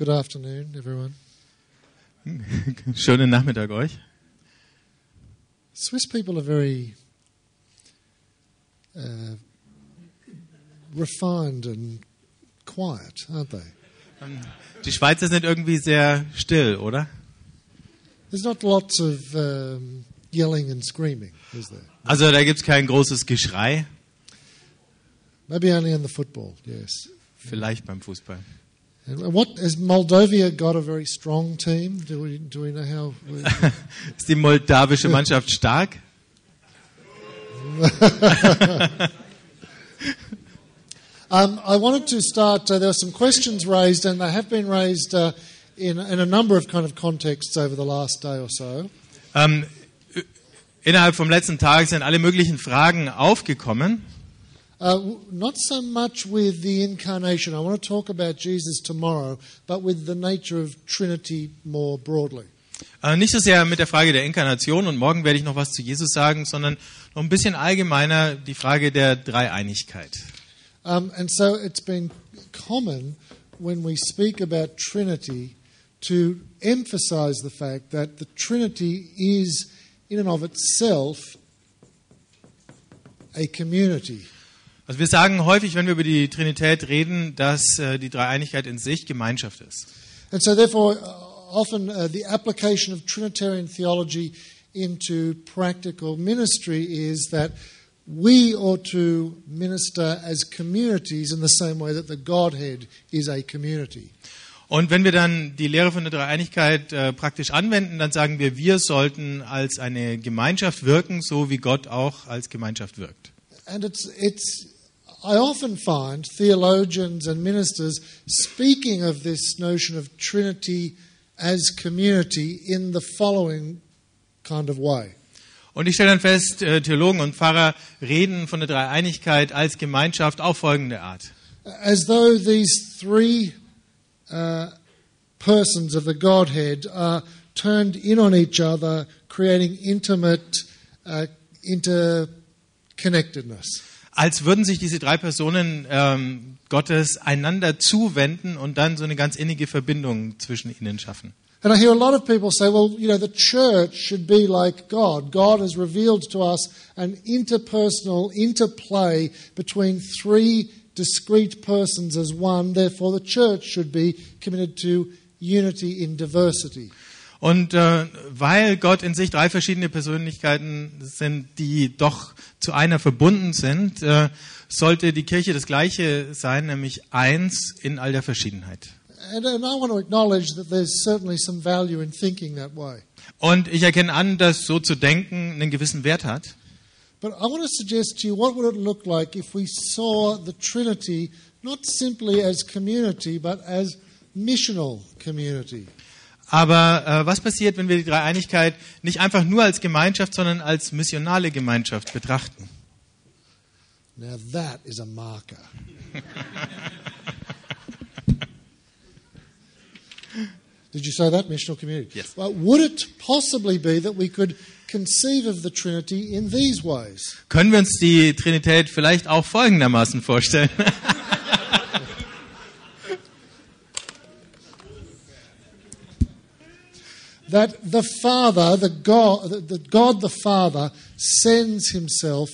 Good afternoon, everyone. Schönen Nachmittag euch. Swiss people are very uh, refined and quiet, aren't they? Die Schweizer sind irgendwie sehr still, oder? There's not lots of um, yelling and screaming, is there? Also da gibt's kein großes Geschrei, Maybe only in the football, yes. vielleicht beim Fußball. What has Moldova got a very strong team? Do we do we know how? Ist die moldawische Mannschaft stark? Um, I wanted to start. Uh, there were some questions raised, and they have been raised uh, in, in a number of kind of contexts over the last day or so. Ähm, innerhalb vom letzten Tag sind alle möglichen Fragen aufgekommen. Uh, not so much with the incarnation. I want to talk about Jesus tomorrow, but with the nature of Trinity more broadly. Äh, nicht so sehr mit der Frage der Inkarnation und morgen werde ich noch was zu Jesus sagen, sondern noch ein bisschen allgemeiner die Frage der Dreieinigkeit. Um, and so it's been common when we speak about Trinity to emphasize the fact that the Trinity is, in and of itself, a community. Also wir sagen häufig, wenn wir über die Trinität reden, dass äh, die Dreieinigkeit in sich Gemeinschaft ist. And so, therefore, uh, often uh, the application of Trinitarian theology into practical ministry is that we ought to minister as communities in the same way that the Godhead is a community. Und wenn wir dann die Lehre von der Dreieinigkeit äh, praktisch anwenden, dann sagen wir, wir sollten als eine Gemeinschaft wirken, so wie Gott auch als Gemeinschaft wirkt. And it's, it's, I often find theologians and ministers speaking of this notion of Trinity as community in the following kind of way. Und ich stelle dann fest, äh, Theologen und Pfarrer reden von der Dreieinigkeit als Gemeinschaft auf folgende Art. as though these three uh, persons of the Godhead are turned in on each other, creating intimate uh, interconnectedness. Als würden sich diese drei Personen ähm, Gottes einander zuwenden und dann so eine ganz innige Verbindung zwischen ihnen schaffen. And I hear a lot of people say, well, you know, the church should be like God. God has revealed to us an interpersonal interplay between three discrete persons as one. Therefore, the church should be committed to unity in diversity. Und äh, weil Gott in sich drei verschiedene Persönlichkeiten sind, die doch zu einer verbunden sind, äh, sollte die Kirche das Gleiche sein, nämlich eins in all der Verschiedenheit. And, and I want to acknowledge that there's certainly some value in thinking that way. Und ich erkenne an, dass so zu denken einen gewissen Wert hat. But I want to suggest to you what would it look like if we saw the Trinity not simply as community, but as missional community. Aber äh, was passiert, wenn wir die Dreieinigkeit nicht einfach nur als Gemeinschaft, sondern als missionale Gemeinschaft betrachten? Now that is a marker. Did you say that missional community? Yes. Well, would it possibly be that we could conceive of the Trinity in these ways? Können wir uns die Trinität vielleicht auch folgendermaßen vorstellen? that the Father, the God, the- that God the Father sends Himself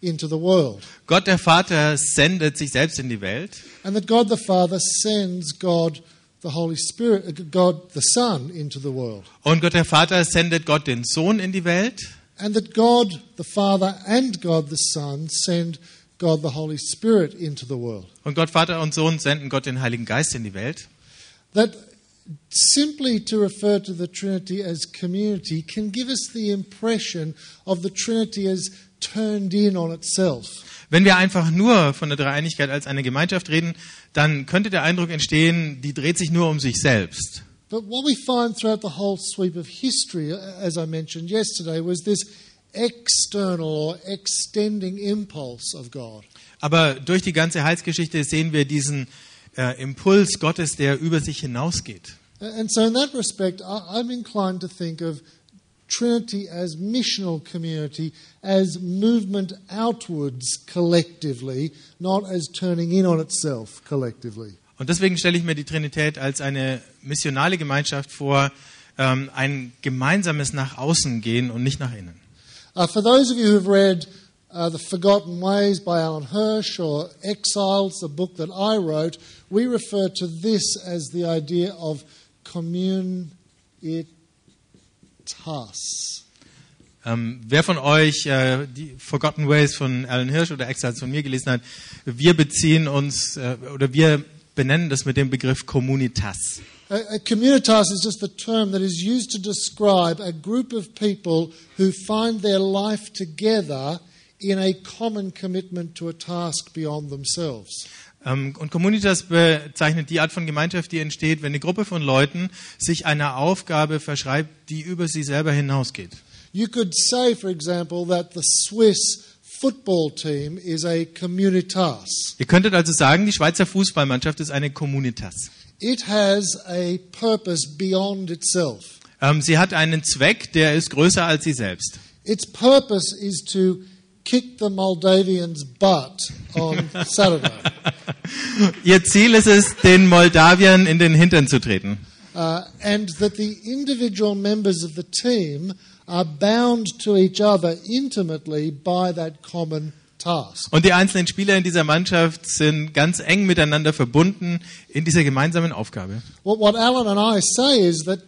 into the world, Gott der Vater sendet sich selbst in die Welt and that God the Father sends God the Holy Spirit, uh, God the Son into the world, und Gott der Vater sendet Gott den Sohn in die Welt and that God the Father and God the Son send God the Holy Spirit into the world. und Gott Vater und Sohn senden Gott den Heiligen Geist in die Welt. That simply to refer to the Trinity as community can give us the impression of the Trinity as turned in on itself. Wenn wir einfach nur von der Dreieinigkeit als eine Gemeinschaft reden, dann könnte der Eindruck entstehen, die dreht sich nur um sich selbst. But what we find throughout the whole sweep of history, as I mentioned yesterday, was this external or extending impulse of God. Aber durch die ganze Heilsgeschichte sehen wir diesen äh, Impuls Gottes, der über sich hinausgeht. And so, in that respect, I'm inclined to think of Trinity as missional community, as movement outwards collectively, not as turning in on itself collectively. Und deswegen stelle ich mir die Trinität als eine missionale Gemeinschaft vor, ähm, ein gemeinsames nach außen gehen und nicht nach innen. Uh, for those of you who've read uh, The Forgotten Ways by Alan Hirsch or Exiles, the book that I wrote, we refer to this as the idea of communitas. Ähm, wer von euch äh, die Forgotten Ways von Alan Hirsch oder Exiles von mir gelesen hat, wir beziehen uns äh, oder wir benennen das mit dem Begriff Communitas. A, a communitas is just the term that is used to describe a group of people who find their life together in a common commitment to a task beyond themselves. Ähm, und Communitas bezeichnet die Art von Gemeinschaft, die entsteht, wenn eine Gruppe von Leuten sich einer Aufgabe verschreibt, die über sie selber hinausgeht. You could say, for example, that the Swiss football team is a communitas. Ihr könntet also sagen, die Schweizer Fußballmannschaft ist eine Communitas. It has a purpose beyond itself. Ähm, sie hat einen Zweck, der ist größer als sie selbst. Its purpose is to kick the Moldavians' butt on Saturday. Ihr Ziel ist es, den Moldawiern in den Hintern zu treten. Uh, and that the individual members of the team are bound to each other intimately by that common task. Und die einzelnen Spieler in dieser Mannschaft sind ganz eng miteinander verbunden in dieser gemeinsamen Aufgabe. What, what Alan and I say is that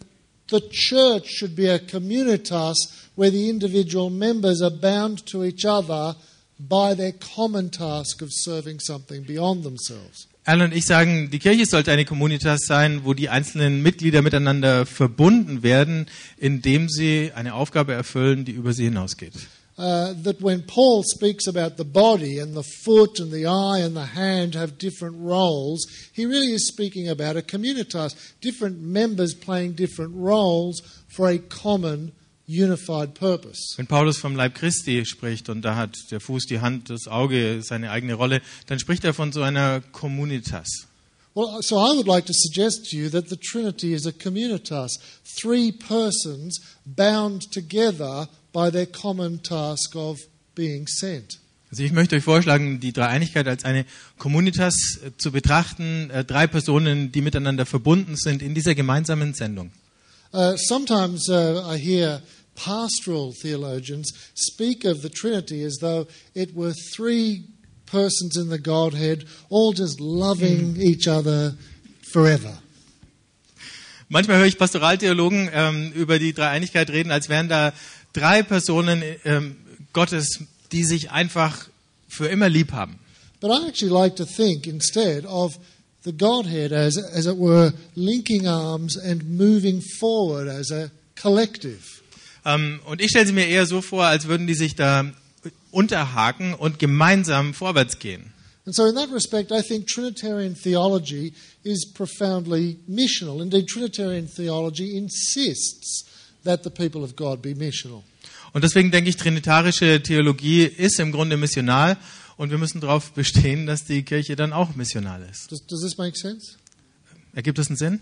the church should be a communitas where the individual members are bound to each other by their common task of serving something beyond themselves. Alan und ich sagen, die Kirche sollte eine Communitas sein, wo die einzelnen Mitglieder miteinander verbunden werden, indem sie eine Aufgabe erfüllen, die über sie hinausgeht. Uh, that when Paul speaks about the body and the foot and the eye and the hand have different roles, he really is speaking about a communitas, different members playing different roles for a common unified purpose. Wenn Paulus vom Leib Christi spricht und da hat der Fuß, die Hand, das Auge seine eigene Rolle, dann spricht er von so einer Communitas. Well, so I would like to suggest to you that the Trinity is a communitas, three persons bound together by their common task of being sent. Also ich möchte euch vorschlagen, die Dreieinigkeit als eine Communitas äh, zu betrachten, äh, drei Personen, die miteinander verbunden sind in dieser gemeinsamen Sendung. Uh, sometimes uh, I hear pastoral theologians speak of the Trinity as though it were three persons in the Godhead, all just loving each other forever. Manchmal höre ich Pastoraltheologen ähm, über die Dreieinigkeit reden, als wären da drei Personen ähm, Gottes, die sich einfach für immer lieb haben. But I actually like to think instead of the Godhead as, as it were, linking arms and moving forward as a collective. Ähm, und ich stelle sie mir eher so vor, als würden die sich da unterhaken und gemeinsam vorwärts gehen. And so, in that respect, I think Trinitarian theology is profoundly missional. Indeed, Trinitarian theology insists that the people of God be missional. Und deswegen denke ich, trinitarische Theologie ist im Grunde missional und wir müssen darauf bestehen, dass die Kirche dann auch missional ist. Does, does this make sense? Ergibt das einen Sinn?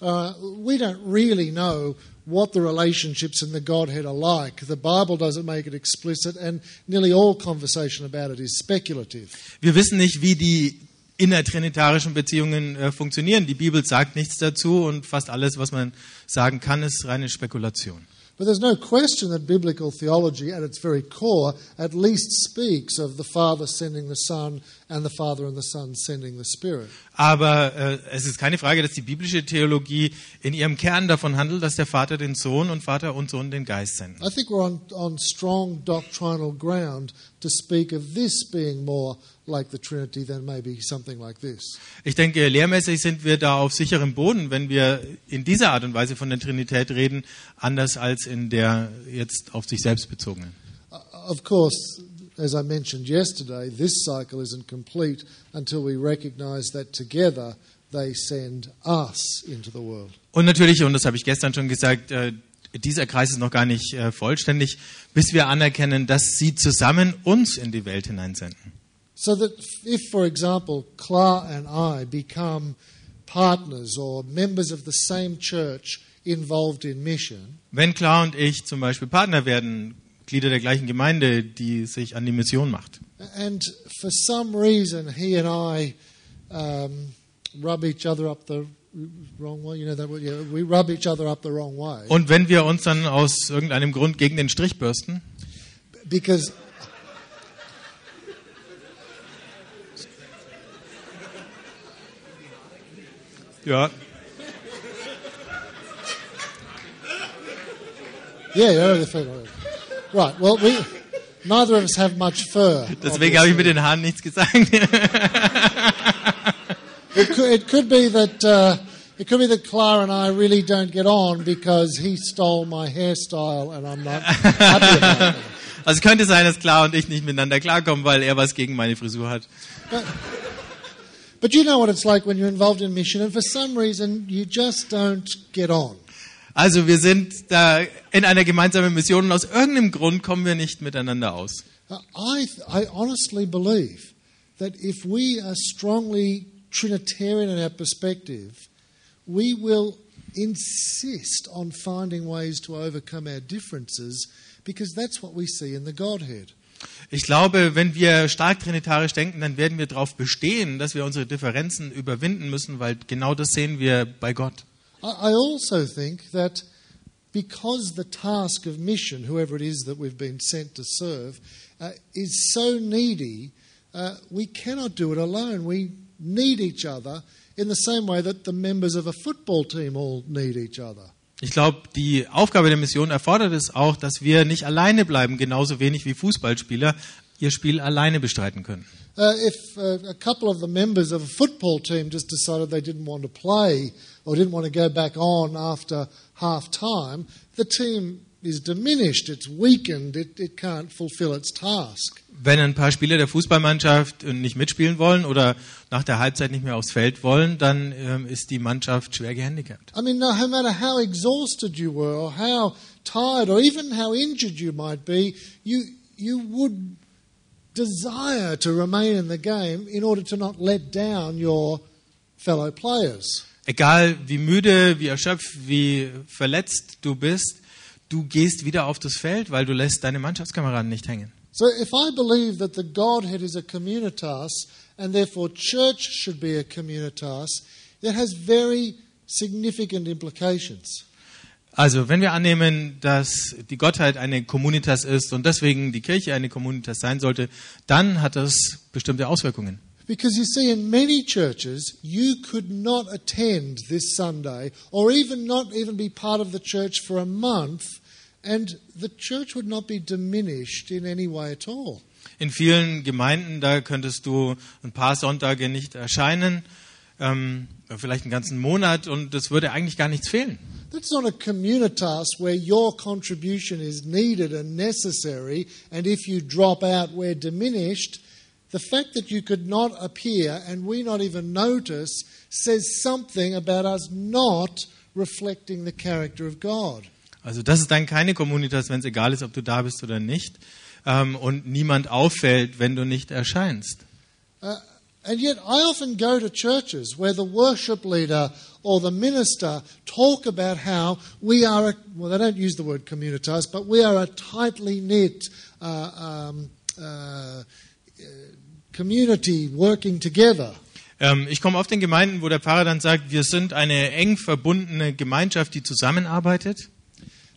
Uh, we don't really know what the relationships in the Godhead are like. The Bible doesn't make it explicit, and nearly all conversation about it is speculative. Wir wissen nicht, wie die innertrinitarischen Beziehungen äh, funktionieren. Die Bibel sagt nichts dazu und fast alles, was man sagen kann, ist reine Spekulation. But there's no question that biblical theology, at its very core, at least speaks of the Father sending the Son and the Father and the Son sending the Spirit. Aber äh, es ist keine Frage, dass die biblische Theologie in ihrem Kern davon handelt, dass der Vater den Sohn und Vater und Sohn den Geist senden. I think we're on, on strong doctrinal ground to speak of this being more like the Trinity than maybe something like this. Ich denke, lehrmäßig sind wir da auf sicherem Boden, wenn wir in dieser Art und Weise von der Trinität reden, anders als in der jetzt auf sich selbst bezogenen. Uh, Of course, as I mentioned yesterday, this cycle isn't complete until we recognize that together they send us into the world. Und natürlich, und das habe ich gestern schon gesagt, äh, dieser Kreis ist noch gar nicht äh, vollständig, bis wir anerkennen, dass sie zusammen uns in die Welt hineinsenden. So that if, for example, Clara and I become partners or members of the same church involved in mission, Wenn Klar und ich zum Beispiel Partner werden, Glieder der gleichen Gemeinde, die sich an die Mission macht, and for some reason he and I um, rub each other up the wrong way. You know that? Yeah, we rub each other up the wrong way Und wenn wir uns dann aus irgendeinem Grund gegen den Strich bürsten, because ja, yeah, yeah, the fur- right. Well, we neither of us have much fur. deswegen habe ich mit den Haaren nichts gesagt. It could, it could be that uh, it could be that Clara and I really don't get on because he stole my hairstyle and I'm not happy about it. Also könnte sein, dass Clara und ich nicht miteinander klarkommen, weil er was gegen meine Frisur hat. But you know what it's like when you're involved in mission, and for some reason you just don't get on. Also wir sind da in einer gemeinsamen Mission und aus irgendeinem Grund kommen wir nicht miteinander aus. I, I honestly believe that if we are strongly Trinitarian in our perspective, we will insist on finding ways to overcome our differences because that's what we see in the Godhead. Ich glaube, wenn wir stark trinitarisch denken, dann werden wir darauf bestehen, dass wir unsere Differenzen überwinden müssen, weil genau das sehen wir bei Gott. I, also think that because the task of mission, whoever it is that we've been sent to serve, uh, is so needy, uh, we cannot do it alone. We need each other in the same way that the members of a football team all need each other. Ich glaube, die Aufgabe der Mission erfordert es auch, dass wir nicht alleine bleiben, genauso wenig wie Fußballspieler ihr Spiel alleine bestreiten können. Uh, if uh, a couple of the members of a football team just decided they didn't want to play or didn't want to go back on after half time, the team is diminished, it's weakened, it, it can't fulfill its task. Wenn ein paar Spieler der Fußballmannschaft nicht mitspielen wollen oder nach der Halbzeit nicht mehr aufs Feld wollen, dann ähm, ist die Mannschaft schwer gehandicapt. I mean, no, matter how exhausted you were, or how tired, or even how injured you might be, you you would desire to remain in the game in order to not let down your fellow players. Egal wie müde, wie erschöpft, wie verletzt du bist, du gehst wieder auf das Feld, weil du lässt deine Mannschaftskameraden nicht hängen. So, if I believe that the Godhead is a communitas and therefore church should be a communitas, that has very significant implications. Also, wenn wir annehmen, dass die Gottheit eine Communitas ist und deswegen die Kirche eine Communitas sein sollte, dann hat das bestimmte Auswirkungen. Because you see, in many churches, you could not attend this Sunday or even not even be part of the church for a month, and the church would not be diminished in any way at all. In vielen Gemeinden, da könntest du ein paar Sonntage nicht erscheinen, ähm, vielleicht einen ganzen Monat und es würde eigentlich gar nichts fehlen. That's not a communitas where your contribution is needed and necessary, and if you drop out, we're diminished. The fact that you could not appear and we not even notice says something about us not reflecting the character of God. Also das ist dann keine Communitas, wenn es egal ist, ob du da bist oder nicht ähm, und niemand auffällt, wenn du nicht erscheinst. Uh, and yet, I often go to churches where the worship leader or the minister talk about how we are, a, well, they don't use the word communitas, but we are a tightly knit uh, um, uh, community working together. Ähm, ich komme oft in Gemeinden, wo der Pfarrer dann sagt, wir sind eine eng verbundene Gemeinschaft, die zusammenarbeitet.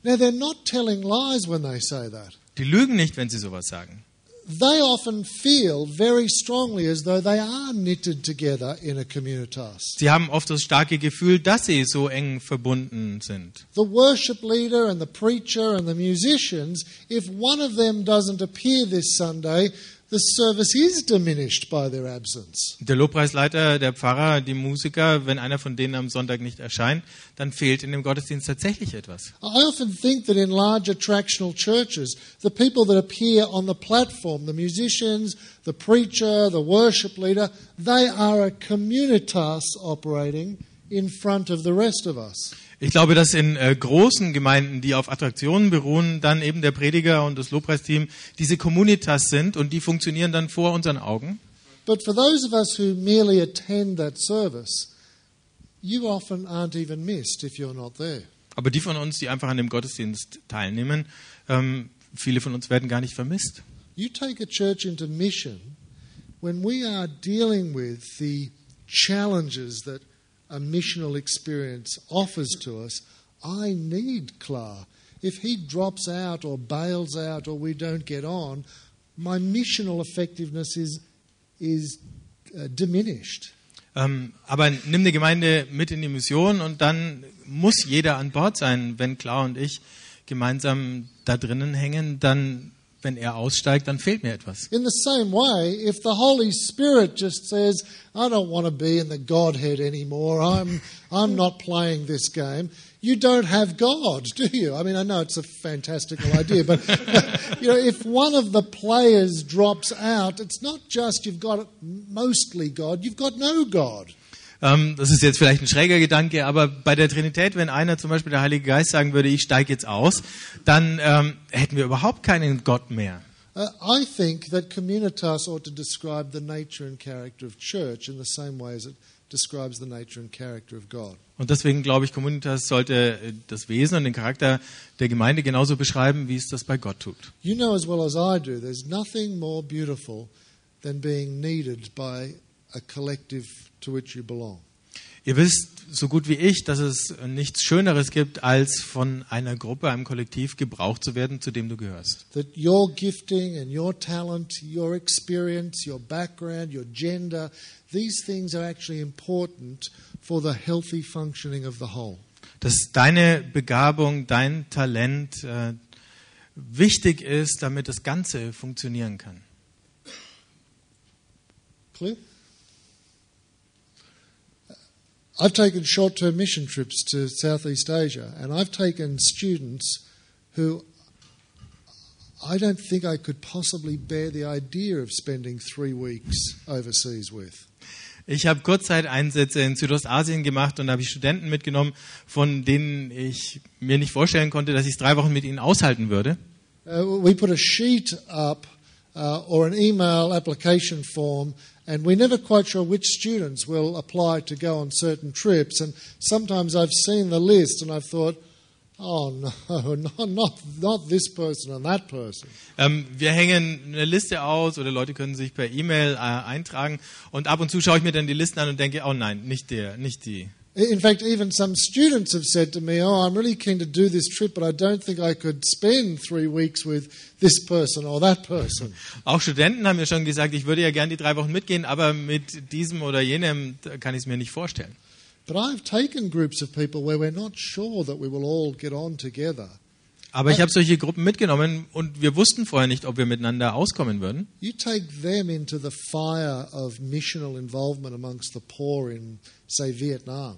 Now, they're not telling lies when they say that. Die lügen nicht, wenn sie sowas sagen. They often feel very strongly as though they are knitted together in a communitas. Sie haben oft das starke Gefühl, dass sie so eng verbunden sind. The worship leader and the preacher and the musicians, if one of them doesn't appear this Sunday, the service is diminished by their absence. Der Lobpreisleiter, der Pfarrer, die Musiker, wenn einer von denen am Sonntag nicht erscheint, dann fehlt in dem Gottesdienst tatsächlich etwas. I often think that in large attractional churches, the people that appear on the platform, the musicians, the preacher, the worship leader, they are a communitas operating in front of the rest of us. Ich glaube, dass in äh, großen Gemeinden, die auf Attraktionen beruhen, dann eben der Prediger und das Lobpreisteam diese Communitas sind und die funktionieren dann vor unseren Augen. But for those of us who merely attend that service, you often aren't even missed if you're not there. Aber die von uns, die einfach an dem Gottesdienst teilnehmen, ähm, viele von uns werden gar nicht vermisst. You take a church into mission when we are dealing with the challenges that a missional experience offers to us, I need Clar. If he drops out or bails out or we don't get on, my missional effectiveness is, is uh, diminished. Ähm, aber nimm die Gemeinde mit in die Mission und dann muss jeder an Bord sein. Wenn Klar und ich gemeinsam da drinnen hängen, dann, wenn er aussteigt, dann fehlt mir etwas. In the same way, if the Holy Spirit just says, I don't want to be in the Godhead anymore, I'm, I'm not playing this game, you don't have God, do you? I mean, I know it's a fantastical idea, but you know, if one of the players drops out, it's not just you've got mostly God, you've got no God. Ähm, das ist jetzt vielleicht ein schräger Gedanke, aber bei der Trinität, wenn einer zum Beispiel der Heilige Geist sagen würde, ich steige jetzt aus, dann ähm, hätten wir überhaupt keinen Gott mehr. Uh, I think that communitas ought to describe the nature and character of church in the same way as it describes the nature and character of God. Und deswegen glaube ich, Communitas sollte äh, das Wesen und den Charakter der Gemeinde genauso beschreiben, wie es das bei Gott tut. You know as well as I do, there's nothing more beautiful than being needed by a collective to which you belong. Ihr wisst so gut wie ich, dass es nichts Schöneres gibt, als von einer Gruppe, einem Kollektiv gebraucht zu werden, zu dem du gehörst. That your gifting and your talent, your experience, your background, your gender, these things are actually important for the healthy functioning of the whole. Dass deine Begabung, dein Talent äh, wichtig ist, damit das Ganze funktionieren kann. Clear? I've taken short term mission trips to Southeast Asia, and I've taken students who I don't think I could possibly bear the idea of spending three weeks overseas with. Ich habe Kurzzeiteinsätze in Südostasien gemacht und habe ich Studenten mitgenommen, von denen ich mir nicht vorstellen konnte, dass ich drei Wochen mit ihnen aushalten würde. Uh, we put a sheet up uh, or an email application form, and we're never quite sure which students will apply to go on certain trips. And sometimes I've seen the list and I've thought, oh no, not, not, not this person and that person. Ähm, wir hängen eine Liste aus oder Leute können sich per E-Mail äh, eintragen und ab und zu schaue ich mir dann die Listen an und denke, oh nein, nicht der, nicht die. In fact, even some students have said to me, Oh, I'm really keen to do this trip, but I don't think I could spend three weeks with this person or that person. Auch Studenten haben mir schon gesagt, ich würde ja gern die drei Wochen mitgehen, aber mit diesem oder jenem kann ich es mir nicht vorstellen. But I've taken groups of people where we're not sure that we will all get on together. Aber ich habe solche Gruppen mitgenommen und wir wussten vorher nicht, ob wir miteinander auskommen würden. You take them into the fire of missional involvement amongst the poor in, say, Vietnam.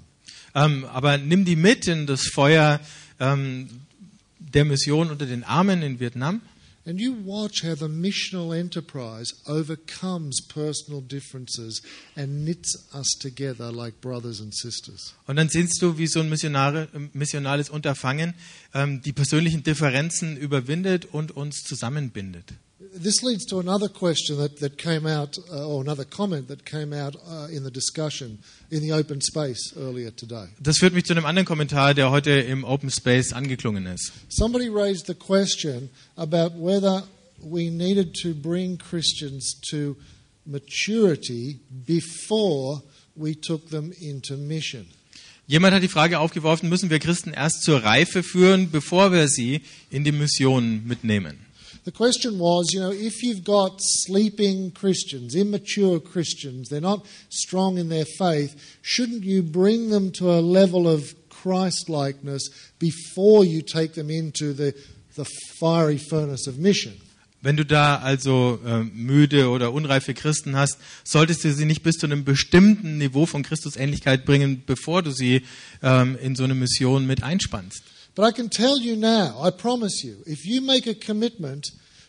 Ähm, aber nimm die mit in das Feuer ähm, der Mission unter den Armen in Vietnam. And you watch how the missional enterprise overcomes personal differences and knits us together like brothers and sisters. Und dann siehst du, wie so ein Missionare, missionales Unterfangen ähm, die persönlichen Differenzen überwindet und uns zusammenbindet. This leads to another question that, that came out, uh, or another comment that came out uh, in the discussion in the open space earlier today. Das führt mich zu einem anderen Kommentar, der heute im Open Space angeklungen ist. Somebody raised the question about whether we needed to bring Christians to maturity before we took them into mission. Jemand hat die Frage aufgeworfen, müssen wir Christen erst zur Reife führen, bevor wir sie in die Mission mitnehmen? The question was, you know, if you've got sleeping Christians, immature Christians, they're not strong in their faith, shouldn't you bring them to a level of Christ likeness before you take them into the, the fiery furnace of mission? Wenn du da also äh, müde oder unreife Christen hast, solltest du sie nicht bis zu einem bestimmten Niveau von Christusähnlichkeit bringen, bevor du sie ähm, in so eine Mission mit einspannst. But I can tell you now, I promise you, if you make a commitment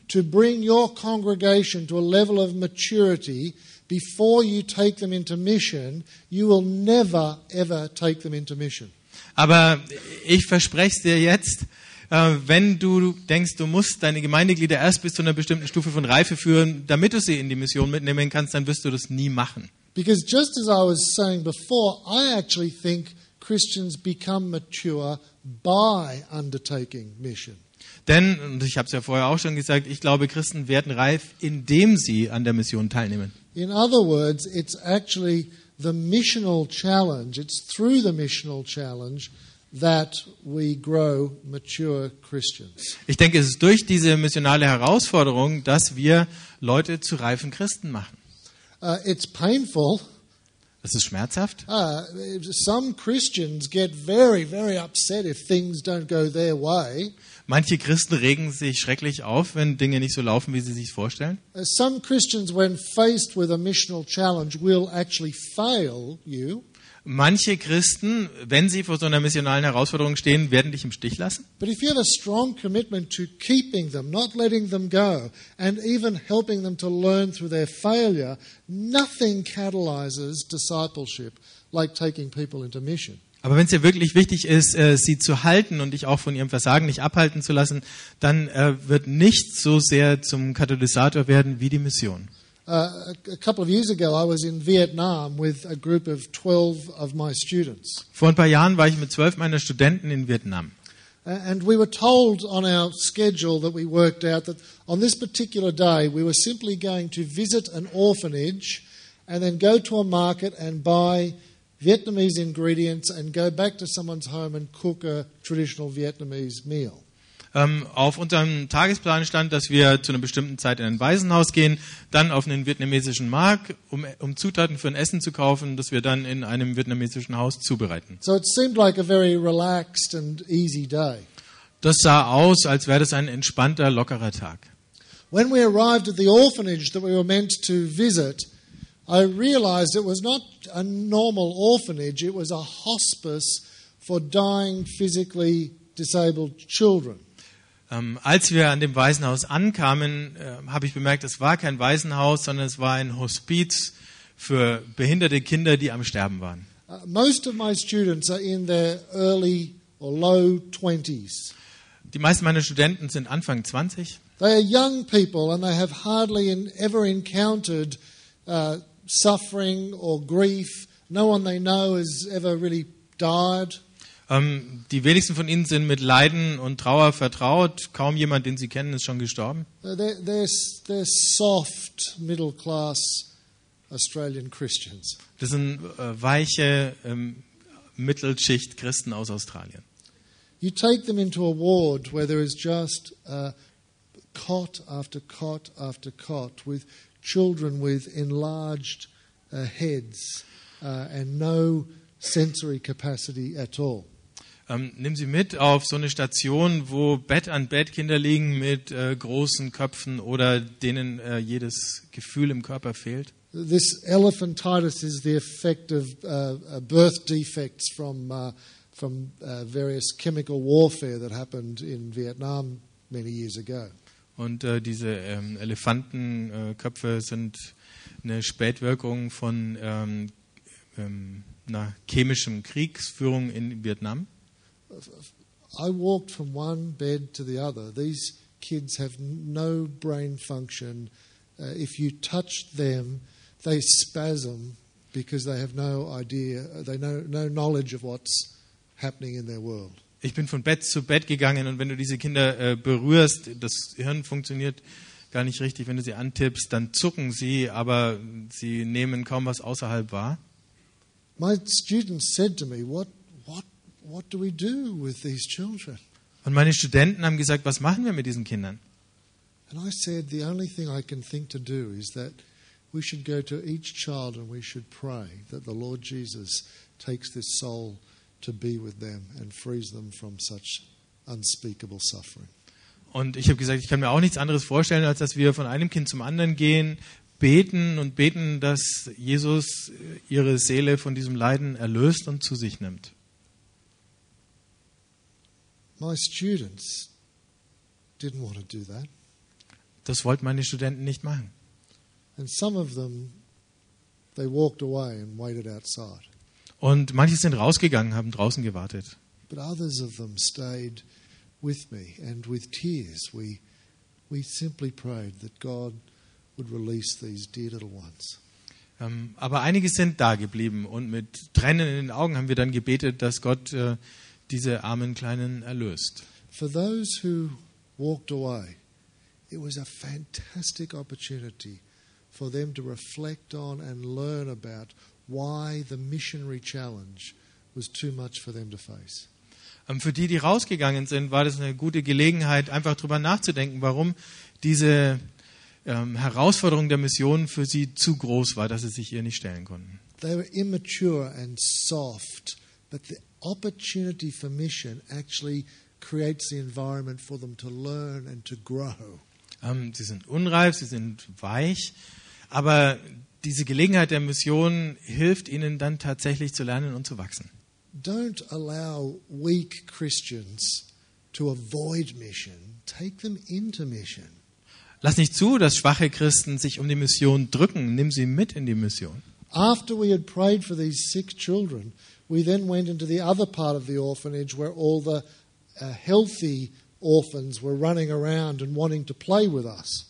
to bring your congregation to a level of maturity before you take them into mission, you will never, ever take them into mission. Aber ich verspreche es dir jetzt, äh, wenn du denkst, du musst deine Gemeindeglieder erst bis zu einer bestimmten Stufe von Reife führen, damit du sie in die Mission mitnehmen kannst, dann wirst du das nie machen. Because just as I was saying before, I actually think Christians become mature by undertaking mission. Denn, und ich habe es ja vorher auch schon gesagt, ich glaube, Christen werden reif, indem sie an der Mission teilnehmen. In other words, it's actually the missional challenge, it's through the missional challenge that we grow mature Christians. Ich denke, es ist durch diese missionale Herausforderung, dass wir Leute zu reifen Christen machen. Uh, it's painful. Das ist schmerzhaft. Uh, some Christians get very, very upset if things don't go their way. Manche Christen regen sich schrecklich auf, wenn Dinge nicht so laufen, wie sie sich vorstellen. Uh, some Christians, when faced with a missional challenge, will actually fail you. Manche Christen, wenn sie vor so einer missionalen Herausforderung stehen, werden dich im Stich lassen. But if you have a strong commitment to keeping them, not letting them go, and even helping them to learn through their failure, nothing catalyzes discipleship like taking people into mission. Aber wenn es dir wirklich wichtig ist, äh, sie zu halten und dich auch von ihrem Versagen nicht abhalten zu lassen, dann äh, wird nichts so sehr zum Katalysator werden wie die Mission. Uh, a, couple of years ago, I was in Vietnam with a group of 12 of my students. Vor ein paar Jahren war ich mit zwölf meiner Studenten in Vietnam. And we were told on our schedule that we worked out that on this particular day we were simply going to visit an orphanage and then go to a market and buy Vietnamese ingredients and go back to someone's home and cook a traditional Vietnamese meal. Ähm, auf unserem Tagesplan stand, dass wir zu einer bestimmten Zeit in ein Waisenhaus gehen, dann auf einen vietnamesischen Markt, um, um Zutaten für ein Essen zu kaufen, das wir dann in einem vietnamesischen Haus zubereiten. So it seemed like a very relaxed and easy day. Das sah aus, als wäre das ein entspannter, lockerer Tag. When we arrived at the orphanage that we were meant to visit, I realized it was not a normal orphanage, it was a hospice for dying physically disabled children. Ähm, als wir an dem Waisenhaus ankamen, äh, habe ich bemerkt, es war kein Waisenhaus, sondern es war ein Hospiz für behinderte Kinder, die am Sterben waren. Uh, most of my students are in their early or low 20s. Die meisten meiner Studenten sind Anfang 20. They are young people and they have hardly in, ever encountered uh, suffering or grief. No one they know has ever really died. Ähm, die wenigsten von ihnen sind mit Leiden und Trauer vertraut. Kaum jemand, den sie kennen, ist schon gestorben. They're, they're, they're soft, middle class Australian Christians. Das sind äh, weiche ähm, Mittelschicht Christen aus Australien. You take them into a ward where there is just uh, cot after cot after cot with children with enlarged uh, heads uh, and no sensory capacity at all. Ähm, nimm sie mit auf so eine Station, wo Bett an Bett Kinder liegen mit äh, großen Köpfen oder denen äh, jedes Gefühl im Körper fehlt. This elephantitis is the effect of uh, uh, birth defects from, uh, from uh, various chemical warfare that happened in Vietnam many years ago. Und äh, diese ähm, Elefantenköpfe sind eine Spätwirkung von ähm, ähm, einer chemischen Kriegsführung in Vietnam. I walked from one bed to the other. These kids have no brain function. Uh, if you touch them, they spasm because they have no idea, they know no knowledge of what's happening in their world. Ich bin von Bett zu Bett gegangen und wenn du diese Kinder äh, berührst, das Hirn funktioniert gar nicht richtig. Wenn du sie antippst, dann zucken sie, aber sie nehmen kaum was außerhalb wahr. My students said to me, "What, what, do we do with these children?" Und meine Studenten haben gesagt, was machen wir mit diesen Kindern? And I said, "The only thing I can think to do is that we should go to each child and we should pray that the Lord Jesus takes this soul to be with them and frees them from such unspeakable suffering." Und ich habe gesagt, ich kann mir auch nichts anderes vorstellen, als dass wir von einem Kind zum anderen gehen, beten und beten, dass Jesus ihre Seele von diesem Leiden erlöst und zu sich nimmt. My students didn't want to do that. Das wollten meine Studenten nicht machen. And some of them, they walked away and waited outside. Und manche sind rausgegangen, haben draußen gewartet. But others of them stayed with me, and with tears, we, we simply prayed that God would release these dear little ones. Ähm, aber einige sind da geblieben und mit Tränen in den Augen haben wir dann gebetet, dass Gott äh, diese armen Kleinen erlöst. For those who walked away, it was a fantastic opportunity for them to reflect on and learn about why the missionary challenge was too much for them to face. Ähm, Für die, die rausgegangen sind, war das eine gute Gelegenheit, einfach drüber nachzudenken, warum diese ähm, Herausforderung der Mission für sie zu groß war, dass sie sich ihr nicht stellen konnten. They were immature and soft, but the opportunity for mission actually creates the environment for them to learn and to grow. Ähm, sie sind unreif, sie sind weich, aber diese Gelegenheit der Mission hilft ihnen dann tatsächlich zu lernen und zu wachsen. Don't allow weak Christians to avoid mission. Take them into mission. Lass nicht zu, dass schwache Christen sich um die Mission drücken. Nimm sie mit in die Mission. After we had prayed for these sick children, we then went into the other part of the orphanage where all the uh, healthy orphans were running around and wanting to play with us.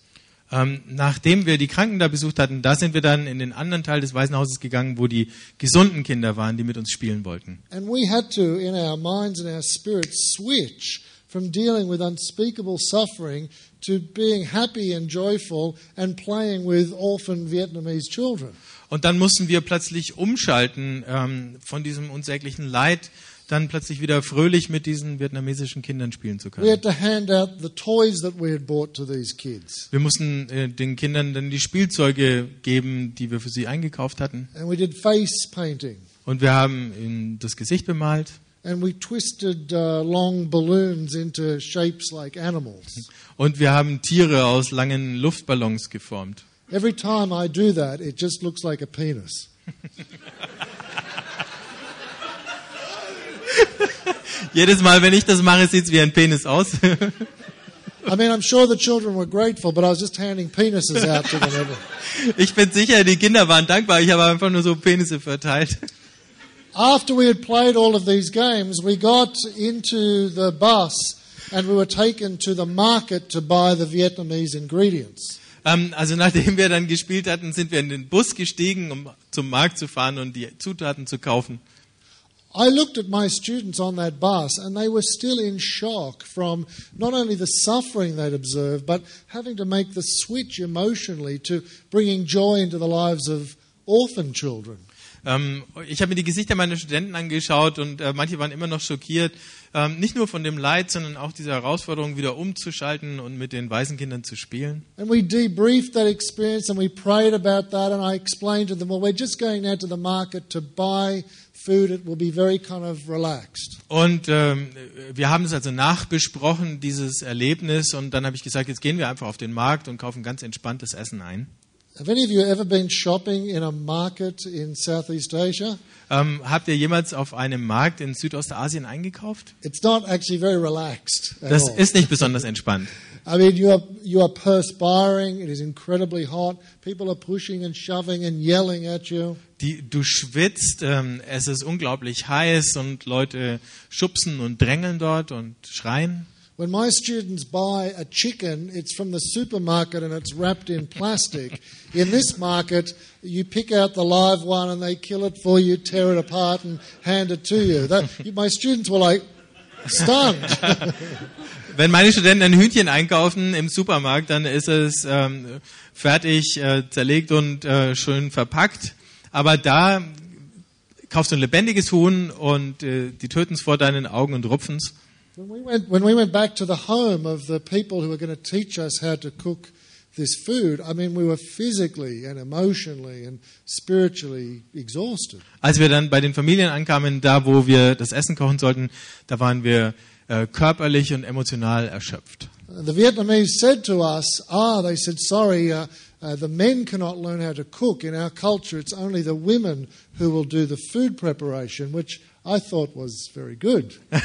Ähm, nachdem wir die Kranken da besucht hatten, da sind wir dann in den anderen Teil des Waisenhauses gegangen, wo die gesunden Kinder waren, die mit uns spielen wollten. And we had to, in our minds and our spirits, switch from dealing with unspeakable suffering to being happy and joyful and playing with orphan Vietnamese children. Und dann mussten wir plötzlich umschalten ähm, von diesem unsäglichen Leid, dann plötzlich wieder fröhlich mit diesen vietnamesischen Kindern spielen zu können. had to hand out the toys that we had bought to these kids. Wir mussten äh, den Kindern dann die Spielzeuge geben, die wir für sie eingekauft hatten. And we did face painting. Und wir haben ihnen das Gesicht bemalt. And we twisted uh, long balloons into shapes like animals. Und wir haben Tiere aus langen Luftballons geformt. Every time I do that, it just looks like a penis. Jedes Mal, wenn ich das mache, sieht es wie ein Penis aus. I mean, I'm sure the children were grateful, but I was just handing penises out to them. ich bin sicher, die Kinder waren dankbar. Ich habe einfach nur so Penisse verteilt. After we had played all of these games, we got into the bus and we were taken to the market to buy the Vietnamese ingredients. Ähm, also nachdem wir dann gespielt hatten, sind wir in den Bus gestiegen, um zum Markt zu fahren und die Zutaten zu kaufen. I looked at my students on that bus and they were still in shock from not only the suffering they'd observed, but having to make the switch emotionally to bringing joy into the lives of orphan children. Ähm, ich habe mir die Gesichter meiner Studenten angeschaut und äh, manche waren immer noch schockiert, ähm, nicht nur von dem Leid, sondern auch dieser Herausforderung, wieder umzuschalten und mit den Waisenkindern zu spielen. And we debriefed that experience and we prayed about that. And I explained to them, well, we're just going now to the market to buy food. It will be very kind of relaxed. Und ähm, wir haben es also nachbesprochen, dieses Erlebnis, und dann habe ich gesagt, jetzt gehen wir einfach auf den Markt und kaufen ganz entspanntes Essen ein. Have any of you ever been shopping in a market in Southeast Asia? Ähm, habt ihr jemals auf einem Markt in Südostasien eingekauft? It's not actually very relaxed. Das all. ist nicht besonders entspannt. I mean, you are, you are perspiring. It is incredibly hot. People are pushing and shoving and yelling at you. Die, du schwitzt, ähm, es ist unglaublich heiß und Leute schubsen und drängeln dort und schreien. When my students buy a chicken, it's from the supermarket and it's wrapped in plastic. In this market, you pick out the live one and they kill it for you, tear it apart, and hand it to you. That, my students were like stunned. Wenn meine Studenten ein Hühnchen einkaufen im Supermarkt, dann ist es ähm, fertig äh, zerlegt und äh, schön verpackt. Aber da kaufst du ein lebendiges Huhn und äh, die töten es vor deinen Augen und rupfen es. When, we went, when we went back to the home of the people who were going to teach us how to cook this food, I mean, we were physically and emotionally and spiritually exhausted. Als wir dann bei den Familien ankamen, da wo wir das Essen kochen sollten, da waren wir äh, körperlich und emotional erschöpft. The Vietnamese said to us, ah, they said, sorry, uh, uh, the men cannot learn how to cook. In our culture, it's only the women who will do the food preparation, which I thought was very good.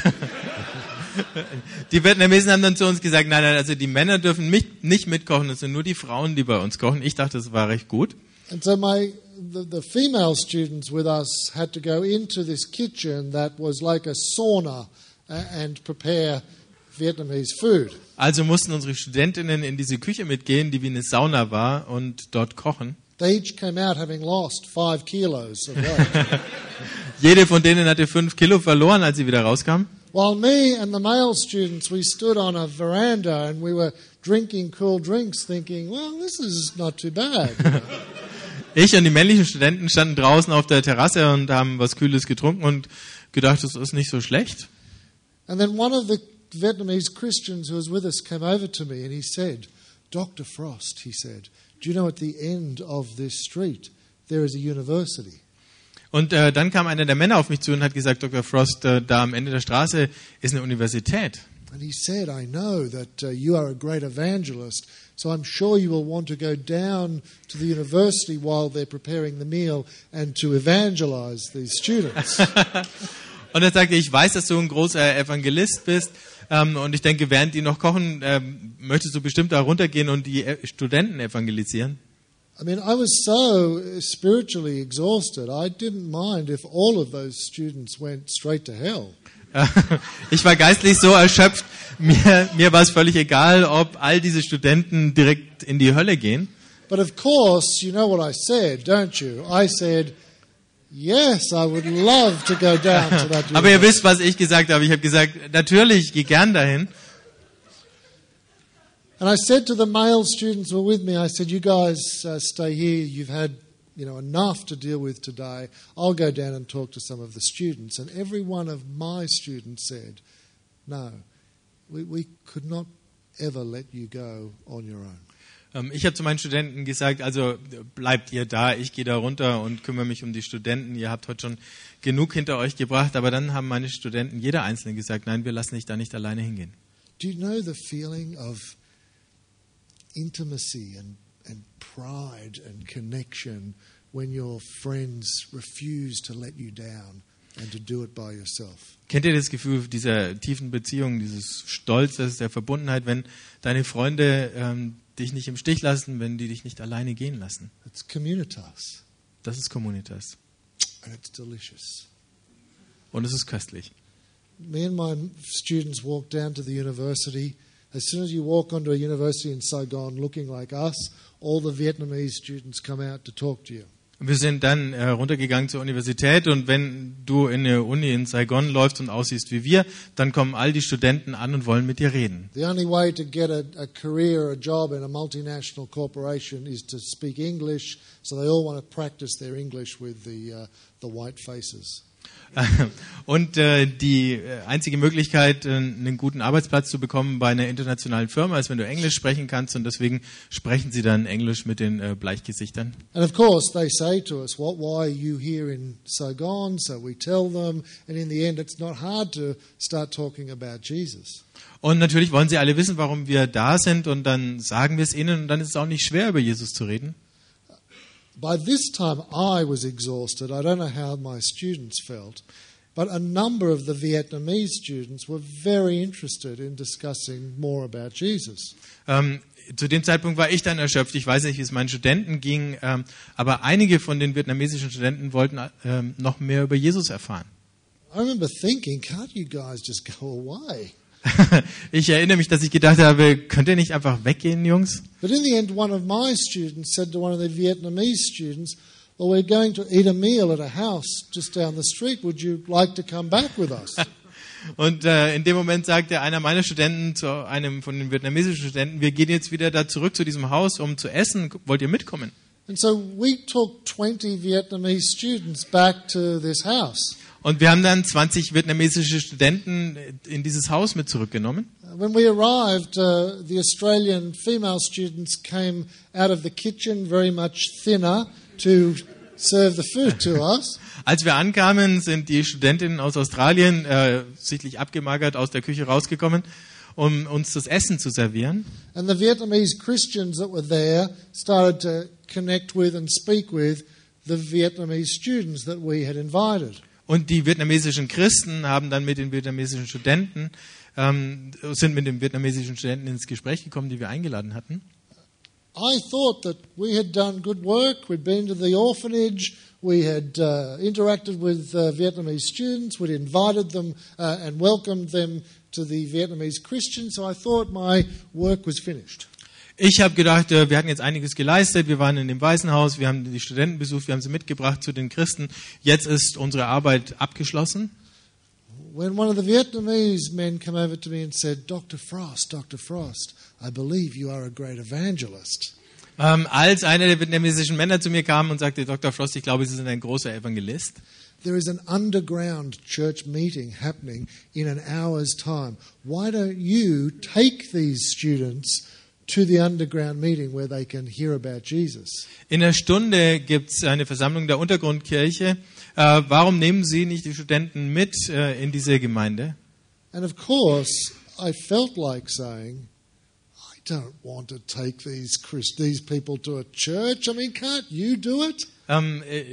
Die Vietnamesen haben dann zu uns gesagt, nein, nein, also die Männer dürfen mit, nicht mitkochen, es sind nur die Frauen, die bei uns kochen. Ich dachte, das war recht gut. And so my the, the female students with us had to go into this kitchen that was like a sauna and prepare Vietnamese food. Also mussten unsere Studentinnen in diese Küche mitgehen, die wie eine Sauna war und dort kochen. They each came out having lost five kilos of weight. Jede von denen hatte fünf Kilo verloren, als sie wieder rauskam. While me and the male students, we stood on a veranda and we were drinking cool drinks, thinking, well, this is not too bad. Ich und die männlichen Studenten standen draußen auf der Terrasse und haben was Kühles getrunken und gedacht, das ist nicht so schlecht. And then one of the Vietnamese Christians who was with us came over to me and he said, Dr. Frost, he said, do you know at the end of this street there is a university? Und äh, dann kam einer der Männer auf mich zu und hat gesagt, Dr. Frost, äh, da am Ende der Straße ist eine Universität. And he said, I know that uh, you are a great evangelist, so I'm sure you will want to go down to the university while they're preparing the meal and to evangelize these students. Und er sagte, ich weiß, dass du ein großer Evangelist bist. Ähm, und ich denke, während die noch kochen, ähm, möchtest du bestimmt da runtergehen und die äh, Studenten evangelisieren. I mean, I was so spiritually exhausted, I didn't mind if all of those students went straight to hell. Ich war geistlich so erschöpft, mir, mir war es völlig egal, ob all diese Studenten direkt in die Hölle gehen. But of course, you know what I said, don't you? I said, yes, I would love to go down to that Aber ihr wisst, was ich gesagt habe. Ich habe gesagt, natürlich, ich gehe gern dahin. And I said to the male students who were with me, I said, you guys uh, stay here. You've had, you know, enough to deal with today. I'll go down and talk to some of the students. And every one of my students said, no, we, we could not ever let you go on your own. Ähm, Ich habe zu meinen Studenten gesagt, also bleibt ihr da, ich gehe da runter und kümmere mich um die Studenten. Ihr habt heute schon genug hinter euch gebracht. Aber dann haben meine Studenten, jeder Einzelne, gesagt, nein, wir lassen dich da nicht alleine hingehen. Do you know the feeling of intimacy and, and pride and connection when your friends refuse to let you down and to do it by yourself? Kennt ihr das Gefühl dieser tiefen Beziehung, dieses Stolzes, der Verbundenheit, wenn deine Freunde ähm, dich nicht im Stich lassen, wenn die dich nicht alleine gehen lassen? It's communitas, Das ist Communitas. and it's delicious. Und es ist köstlich. Me and my students walk down to the university. As soon as you walk onto a university in Saigon looking like us, all the Vietnamese students come out to talk to you. Wir sind dann äh, runtergegangen zur Universität und wenn du in eine Uni in Saigon läufst und aussiehst wie wir, dann kommen all die Studenten an und wollen mit dir reden. The only way to get a, a career, a job in a multinational corporation is to speak English, so they all want to practice their English with the, uh, the white faces. Und äh, die äh, einzige Möglichkeit, äh, einen guten Arbeitsplatz zu bekommen bei einer internationalen Firma, ist, wenn du Englisch sprechen kannst. Und deswegen sprechen sie dann Englisch mit den äh, Bleichgesichtern. And of course, they say to us, well, why are you here in Saigon? So we tell them, and in the end, it's not hard to start talking about Jesus. Und natürlich wollen sie alle wissen, warum wir da sind. Und dann sagen wir es ihnen. Und dann ist es auch nicht schwer, über Jesus zu reden. By this time, I was exhausted. I don't know how my students felt, but a number of the Vietnamese students were very interested in discussing more about Jesus. Ähm, zu dem Zeitpunkt war ich dann erschöpft. Ich weiß nicht, wie es meinen Studenten ging. Ähm, aber einige von den vietnamesischen Studenten wollten ähm, noch mehr über Jesus erfahren. I remember thinking, can't you guys just go away? ich erinnere mich, dass ich gedacht habe, könnt ihr nicht einfach weggehen, Jungs? But in the end, one of my students said to one of the Vietnamese students, Well, we're going to eat a meal at a house just down the street. Would you like to come back with us? Und äh, in dem Moment sagte einer meiner Studenten zu einem von den vietnamesischen Studenten, wir gehen jetzt wieder da zurück zu diesem Haus, um zu essen. Wollt ihr mitkommen? and so we took 20 Vietnamese students back to this house. Und wir haben dann 20 vietnamesische Studenten in dieses Haus mit zurückgenommen. Uh, When we arrived, uh, the Australian female students came out of the kitchen very much thinner to serve the food to us. Als wir ankamen, sind die Studentinnen aus Australien äh, sichtlich abgemagert aus der Küche rausgekommen, um uns das Essen zu servieren. And the Vietnamese Christians that were there started to connect with and speak with the Vietnamese students that we had invited. Und die vietnamesischen Christen haben dann mit den vietnamesischen Studenten, ähm, sind mit den vietnamesischen Studenten ins Gespräch gekommen, die wir eingeladen hatten. I thought that we had done good work. We'd been to the orphanage. We had uh, interacted with uh, Vietnamese students. We'd invited them uh, and welcomed them to the Vietnamese Christians. So I thought my work was finished. Ich habe gedacht, äh, wir hatten jetzt einiges geleistet. Wir waren in dem Waisenhaus, wir haben die Studenten besucht, wir haben sie mitgebracht zu den Christen. Jetzt ist unsere Arbeit abgeschlossen. When one of the Vietnamese men came over to me and said, Dr. Frost, Dr. Frost, I believe you are a great evangelist. Ähm, als einer der vietnamesischen Männer zu mir kam und sagte, Dr. Frost, ich glaube, Sie sind ein großer Evangelist. There is an underground church meeting happening in an hour's time. Why don't you take these students to the underground meeting where they can hear about Jesus? In einer Stunde gibt es eine Versammlung der Untergrundkirche. Äh, warum nehmen Sie nicht die Studenten mit äh, in diese Gemeinde? And of course, I felt like saying, I don't want to take these Christ- these people to a church. I mean, can't you do it? Ähm, äh,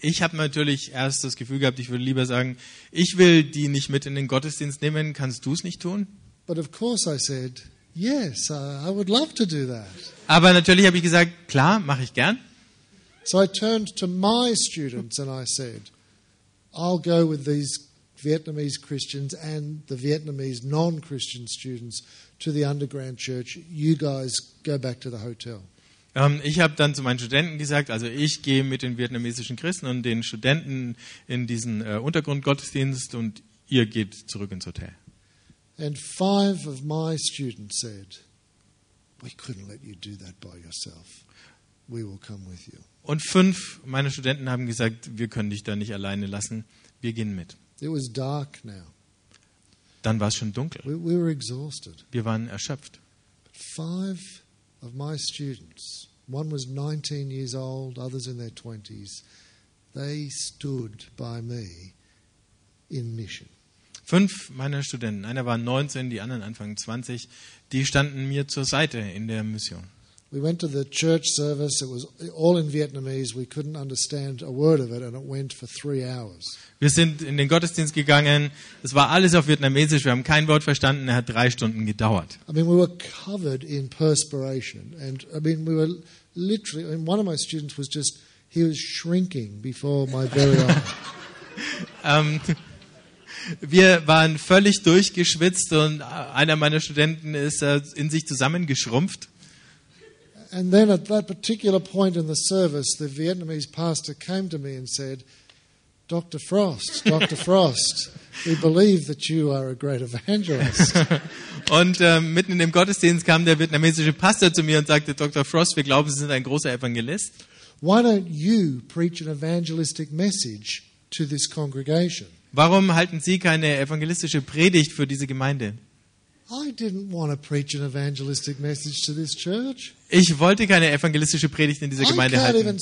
ich habe natürlich erst das Gefühl gehabt, ich würde lieber sagen, ich will die nicht mit in den Gottesdienst nehmen. Kannst du es nicht tun? But of course, I said, yes, I, would love to do that. Aber natürlich habe ich gesagt, klar, mache ich gern. So I turned to my students and I said, I'll go with these Vietnamese Christians and the Vietnamese non Christian students to the underground church. You guys go back to the hotel. Ähm, ich habe dann zu meinen Studenten gesagt, also ich gehe mit den vietnamesischen Christen und den Studenten in diesen äh, Untergrundgottesdienst und ihr geht zurück ins Hotel. And five of my students said, We couldn't let you do that by yourself. We will come with you. Und fünf meiner Studenten haben gesagt, wir können dich da nicht alleine lassen, wir gehen mit. It was dark now. Dann war es schon dunkel. We, we were exhausted. Wir waren erschöpft. Five of my students, one was 19 years old, others in their 20s, they stood by me in mission. Fünf meiner Studenten, einer war 19, die anderen Anfang 20, die standen mir zur Seite in der Mission. We went to the church service. It was all in Vietnamese. We couldn't understand a word of it, and it went for three hours. Wir sind in den Gottesdienst gegangen, es war alles auf Vietnamesisch, wir haben kein Wort verstanden, er hat drei Stunden gedauert. I mean, we were covered in perspiration, and I mean, we were literally. I mean, one of my students was just he was shrinking before my very eyes. Ähm, wir waren völlig durchgeschwitzt und einer meiner Studenten ist in sich zusammengeschrumpft. And then at that particular point in the service, the Vietnamese pastor came to me and said, Dr. Frost, Dr. Frost, we believe that you are a great evangelist. Und äh, mitten in dem Gottesdienst kam der vietnamesische Pastor zu mir und sagte, Dr. Frost, wir glauben, Sie sind ein großer Evangelist. Why don't you preach an evangelistic message to this congregation? Warum halten Sie keine evangelistische Predigt für diese Gemeinde? Ich wollte keine evangelistische Predigt in dieser Gemeinde halten.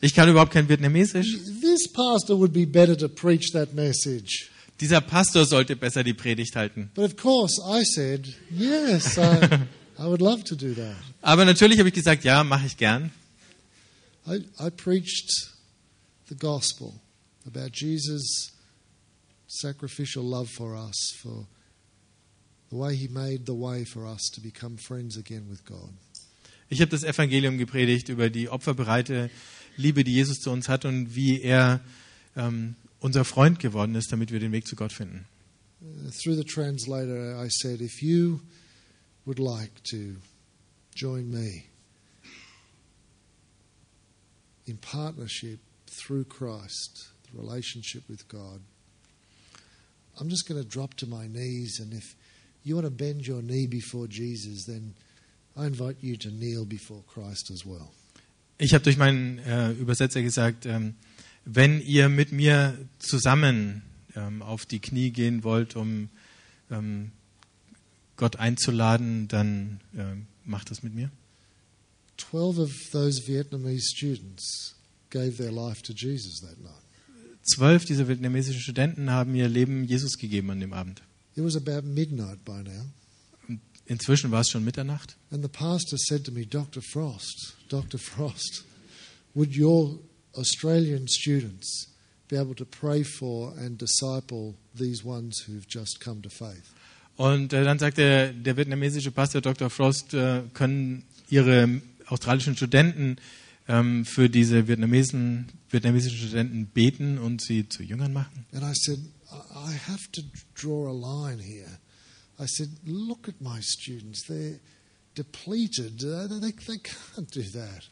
Ich kann überhaupt kein Vietnamesisch. This pastor would be better to preach that message. Dieser Pastor sollte besser die Predigt halten. But of course, I said, yes, I, I would love to do that. Aber natürlich habe ich gesagt, ja, mache ich gern. I, I preached the gospel about Jesus' sacrificial love for us, for the way he made the way for us to become friends again with God. Ich habe das Evangelium gepredigt über die opferbereite Liebe, die Jesus zu uns hat und wie er ähm, unser Freund geworden ist, damit wir den Weg zu Gott finden. Through the translator, I said, if you would like to join me in partnership through Christ, relationship with God, I'm just going to drop to my knees. And if you want to bend your knee before Jesus, then I invite you to kneel before Christ as well. Ich habe durch meinen äh, Übersetzer gesagt, ähm, wenn ihr mit mir zusammen ähm, auf die Knie gehen wollt, um ähm, Gott einzuladen, dann ähm, macht das mit mir. Twelve of those Vietnamese students gave their life to Jesus that night. Zwölf dieser vietnamesischen Studenten haben ihr Leben Jesus gegeben an dem Abend. It was about midnight by now. Inzwischen war es schon Mitternacht. And the pastor said to me, Dr. Frost, Dr. Frost, would your Australian students be able to pray for and disciple these ones who've just come to faith? Und äh, dann sagte der vietnamesische Pastor Dr. Frost, äh, können ihre australischen Studenten ähm, für diese Vietnamesen, vietnamesischen Studenten beten und sie zu Jüngern machen? And I said, I have to draw a line here. I said, look at my students. They're depleted. Uh, They, they, can't do that.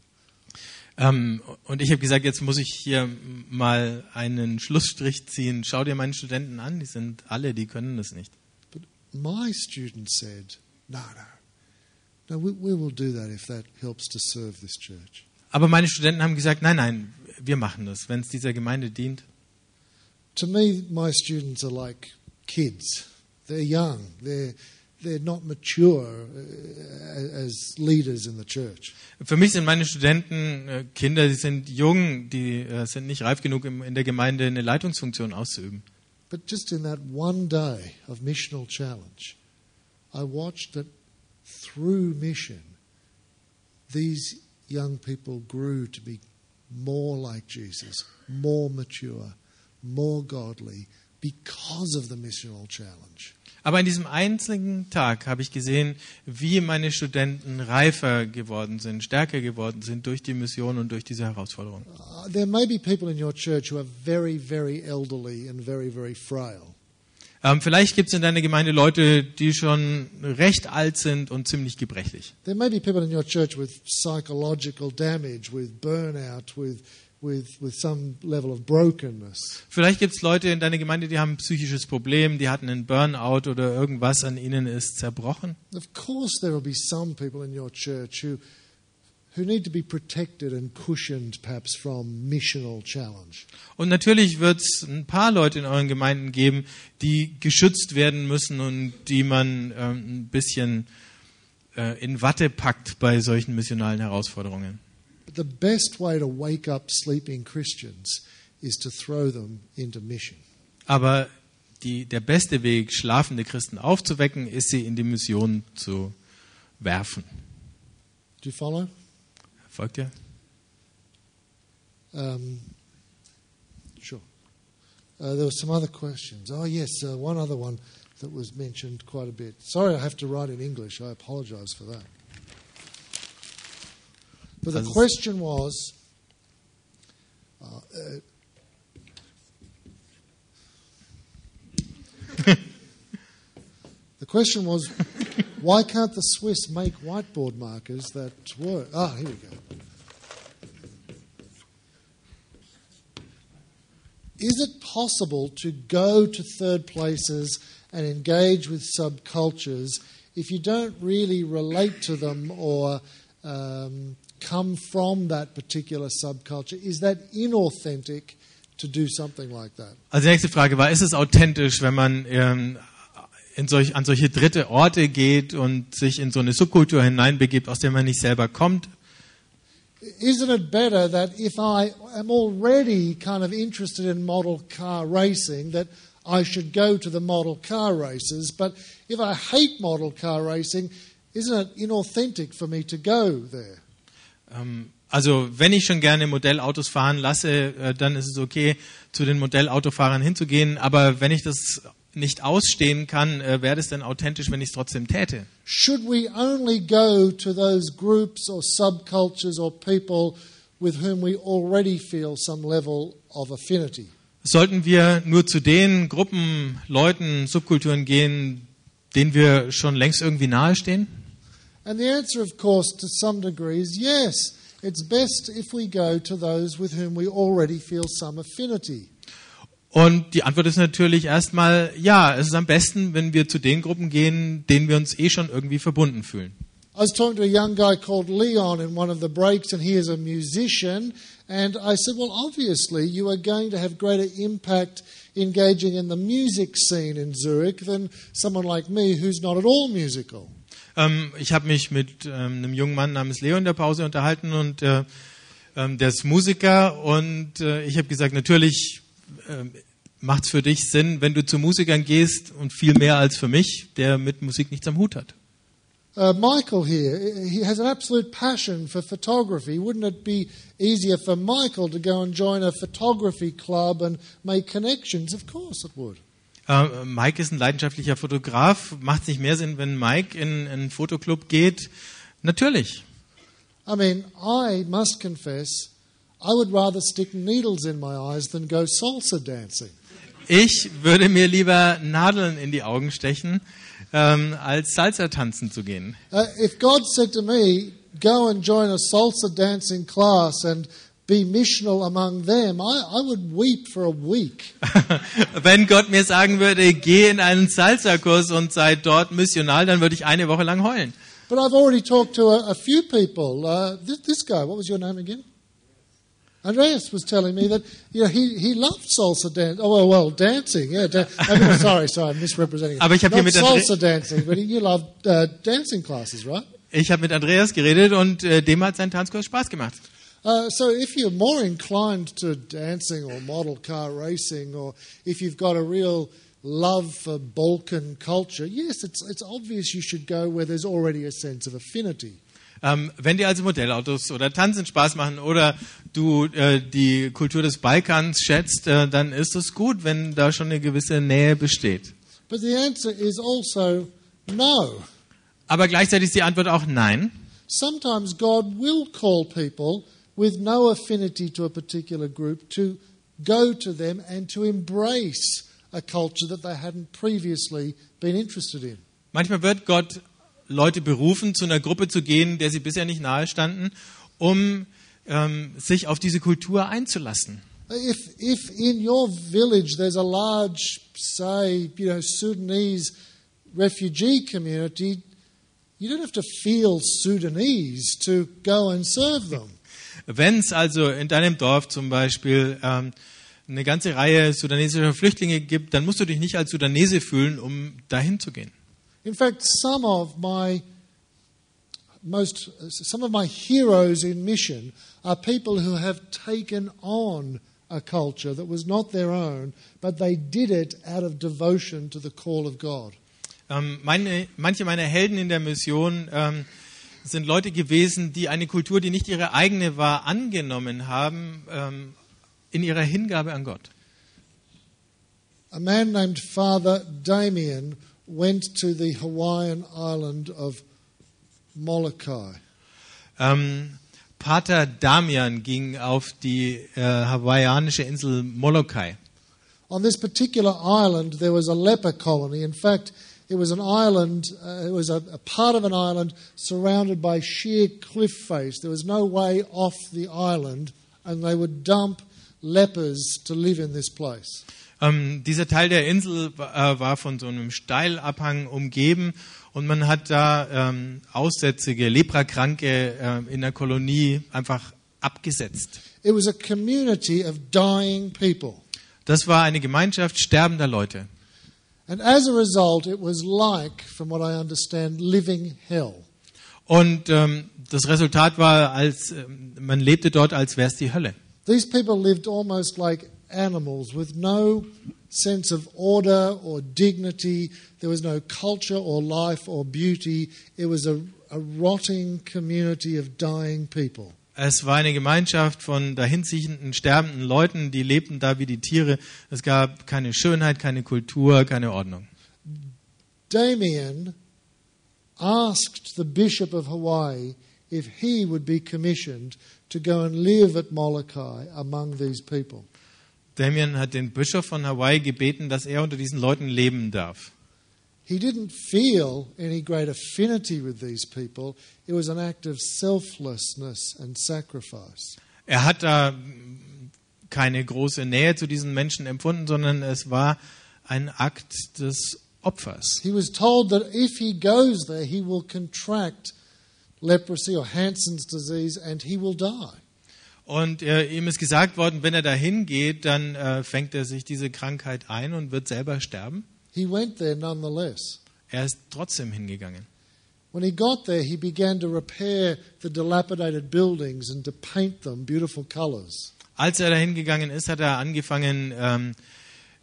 Ähm, und ich habe gesagt, jetzt muss ich hier mal einen Schlussstrich ziehen. Schau dir meine Studenten an, die sind alle, die können das nicht. But my students said, no, no, No, we, we will do that if that helps to serve this church. Aber meine Studenten haben gesagt, nein, nein, wir machen das, wenn es dieser Gemeinde dient. To me, my students are like kids. They're young. They're, they're not mature uh, as leaders in the church. Für mich sind meine Studenten äh, Kinder, die sind jung, die äh, sind nicht reif genug, in der Gemeinde eine Leitungsfunktion auszuüben. But just in that one day of missional challenge, I watched that through mission, these young people grew to be more like Jesus, more mature, more godly because of the missional challenge. Aber in diesem einzigen Tag habe ich gesehen, wie meine Studenten reifer geworden sind, stärker geworden sind durch die Mission und durch diese Herausforderung. Uh, there may be people in your church who are very, very elderly and very, very frail. Ähm, vielleicht gibt es in deiner Gemeinde Leute, die schon recht alt sind und ziemlich gebrechlich. There may be people in your church with psychological damage, with burnout, with, with, with some level of brokenness. Vielleicht gibt es Leute in deiner Gemeinde, die haben ein psychisches Problem, die hatten einen Burnout oder irgendwas an ihnen ist zerbrochen. Of course, there will be some people in your church who, who need to be protected and cushioned, perhaps, from missional challenge. Und natürlich wird es ein paar Leute in euren Gemeinden geben, die geschützt werden müssen und die man ähm, ein bisschen äh, in Watte packt bei solchen missionalen Herausforderungen. But the best way to wake up sleeping Christians is to throw them into mission. Aber die, der beste Weg, schlafende Christen aufzuwecken, ist sie in die Mission zu werfen. Do you follow? Folgt ihr? Um, sure. Uh, there were some other questions. Oh, yes, uh, one other one that was mentioned quite a bit. Sorry, I have to write in English. I apologize for that. But the question was uh, uh, the question was why can't the Swiss make whiteboard markers that work? Ah, here we go. Is it possible to go to third places and engage with subcultures if you don't really relate to them or um, come from that particular subculture? Is that inauthentic to do something like that? Also die nächste Frage war, ist es authentisch, wenn man ähm, in solch, an solche dritte Orte geht und sich in so eine Subkultur hineinbegibt, aus der man nicht selber kommt? Isn't it better that if I am already kind of interested in model car racing, that I should go to the model car races? But if I hate model car racing, isn't it inauthentic for me to go there? Ähm, also wenn ich schon gerne Modellautos fahren lasse, äh, dann ist es okay, zu den Modellautofahrern hinzugehen. Aber wenn ich das nicht ausstehen kann, äh, wäre das denn authentisch, wenn ich es trotzdem täte? Should we only go to those groups or subcultures or people with whom we already feel some level of affinity? Sollten wir nur zu den Gruppen, Leuten, Subkulturen gehen, denen wir schon längst irgendwie nahestehen? And the answer, of course, to some degree is yes. It's best if we go to those with whom we already feel some affinity. Und die Antwort ist natürlich erstmal, ja, es ist am besten, wenn wir zu den Gruppen gehen, denen wir uns eh schon irgendwie verbunden fühlen. I was talking to a young guy called Leon in one of the breaks, and he is a musician. And I said, Well, obviously, you are going to have greater impact engaging in the music scene in Zurich than someone like me who's not at all musical. Ähm, ich habe mich mit ähm, einem jungen Mann namens Leo in der Pause unterhalten und äh, ähm, der ist Musiker und äh, ich habe gesagt, natürlich äh, macht es für dich Sinn, wenn du zu Musikern gehst und viel mehr als für mich, der mit Musik nichts am Hut hat. Uh, Michael here, he has an absolute passion for photography. Wouldn't it be easier for Michael to go and join a photography club and make connections? Of course it would. Äh, Mike ist ein leidenschaftlicher Fotograf. Macht es nicht mehr Sinn, wenn Mike in, in einen Fotoclub geht? Natürlich. I mean, I must confess, I would rather stick needles in my eyes than go salsa dancing. Ich würde mir lieber Nadeln in die Augen stechen, ähm, als Salsa tanzen zu gehen. Uh, if God said to me, go and join a salsa dancing class and be missional among them, I, I would weep for a week. Wenn Gott mir sagen würde, geh in einen Salsa-Kurs und sei dort missional, dann würde ich eine Woche lang heulen. But I've already talked to a, a few people. Uh, this, this guy, what was your name again? Andreas was telling me that you know, he, he loved salsa dance. Oh, well, well dancing. Yeah, da- I mean, sorry, sorry, I'm misrepresenting it. Aber ich hier mit Andre- salsa dancing, but you loved uh, dancing classes, right? Ich habe mit Andreas geredet und äh, dem hat sein Tanzkurs Spaß gemacht. Uh, so if you're more inclined to dancing or model car racing, or if you've got a real love for Balkan culture, yes, it's, it's obvious you should go where there's already a sense of affinity. Ähm, wenn dir also Modellautos oder Tanzen Spaß machen oder du äh, die Kultur des Balkans schätzt, äh, dann ist es gut, wenn da schon eine gewisse Nähe besteht. But the answer is also no. Aber gleichzeitig ist die Antwort auch nein. Sometimes God will call people with no affinity to a particular group to go to them and to embrace a culture that they hadn't previously been interested in. Manchmal wird Gott Leute berufen, zu einer Gruppe zu gehen, der sie bisher nicht nahe standen, um ähm, sich auf diese Kultur einzulassen. If, if in your village there's a large, say, you know, Sudanese refugee community, you don't have to feel Sudanese to go and serve them. Wenn es also in deinem Dorf zum Beispiel ähm, eine ganze Reihe sudanesischer Flüchtlinge gibt, dann musst du dich nicht als Sudanese fühlen, um dahin zu gehen. In fact, some of my most some of my heroes in mission are people who have taken on a culture that was not their own, but they did it out of devotion to the call of God. Ähm, meine, manche meiner Helden in der Mission ähm, sind Leute gewesen, die eine Kultur, die nicht ihre eigene war, angenommen haben ähm, in ihrer Hingabe an Gott. A man named Father Damien went to the Hawaiian island of Molokai. Ähm, Pater Damian ging auf die äh, hawaiianische Insel Molokai. On this particular island, there was a leper colony. In fact, it was an island, uh, it was a, a part of an island surrounded by sheer cliff face. There was no way off the island, and they would dump lepers to live in this place. Ähm, dieser Teil der Insel äh, war von so einem Steilabhang umgeben und man hat da ähm, Aussätzige, Leprakranke äh, in der Kolonie einfach abgesetzt. It was a community of dying people. Das war eine Gemeinschaft sterbender Leute. And as a result, it was like, from what I understand, living hell. Und ähm, das Resultat war, als ähm, man lebte dort, als wäre es die Hölle. These people lived almost like animals with no sense of order or dignity. There was no culture or life or beauty. It was a, a rotting community of dying people. Es war eine Gemeinschaft von dahinziehenden, sterbenden Leuten, die lebten da wie die Tiere. Es gab keine Schönheit, keine Kultur, keine Ordnung. Damien asked the Bishop of Hawaii if he would be commissioned to go and live at Molokai among these people. Damien hat den Bischof von Hawaii gebeten, dass er unter diesen Leuten leben darf. He didn't feel any great affinity with these people. It was an act of selflessness and sacrifice. Er hat da keine große Nähe zu diesen Menschen empfunden, sondern es war ein Akt des Opfers. He was told that if he goes there, he will contract leprosy or Hansen's disease and he will die. Und äh, ihm ist gesagt worden, wenn er dahin geht, dann äh, fängt er sich diese Krankheit ein und wird selber sterben. He went there nonetheless. Er ist trotzdem hingegangen. When he got there, he began to repair the dilapidated buildings and to paint them beautiful colors. Als er dahin gegangen ist, hat er angefangen, ähm,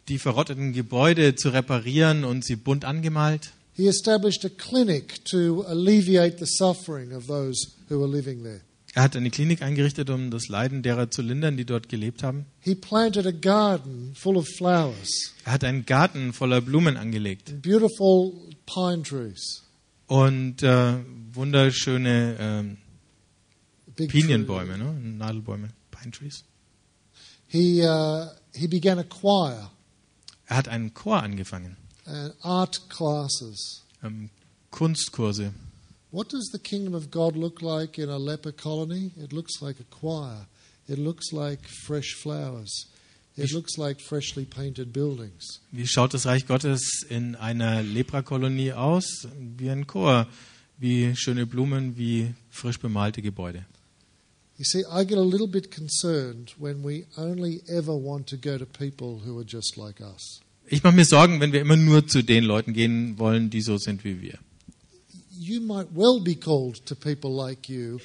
die verrotteten Gebäude zu reparieren und sie bunt angemalt. He established a clinic to alleviate the suffering of those who were living there. Er hat eine Klinik eingerichtet, um das Leiden derer zu lindern, die dort gelebt haben. He planted a garden full of flowers Er hat einen Garten voller Blumen angelegt and beautiful pine trees. und äh, wunderschöne Big Pinienbäume, ne? Nadelbäume, Pine Trees. He, uh, he began a choir Er hat einen Chor angefangen, and art classes. ähm, Kunstkurse. What does the kingdom of God look like in a leper colony? It looks like a choir. It looks like fresh flowers. It looks like freshly painted buildings. Wie schaut das Reich Gottes in einer Leprakolonie aus? Wie ein Chor, wie schöne Blumen, wie frisch bemalte Gebäude. You see, I get a little bit concerned when we only ever want to go to people who are just like us. Ich mache mir Sorgen, wenn wir immer nur zu den Leuten gehen wollen, die so sind wie wir. You might well be called to people like you,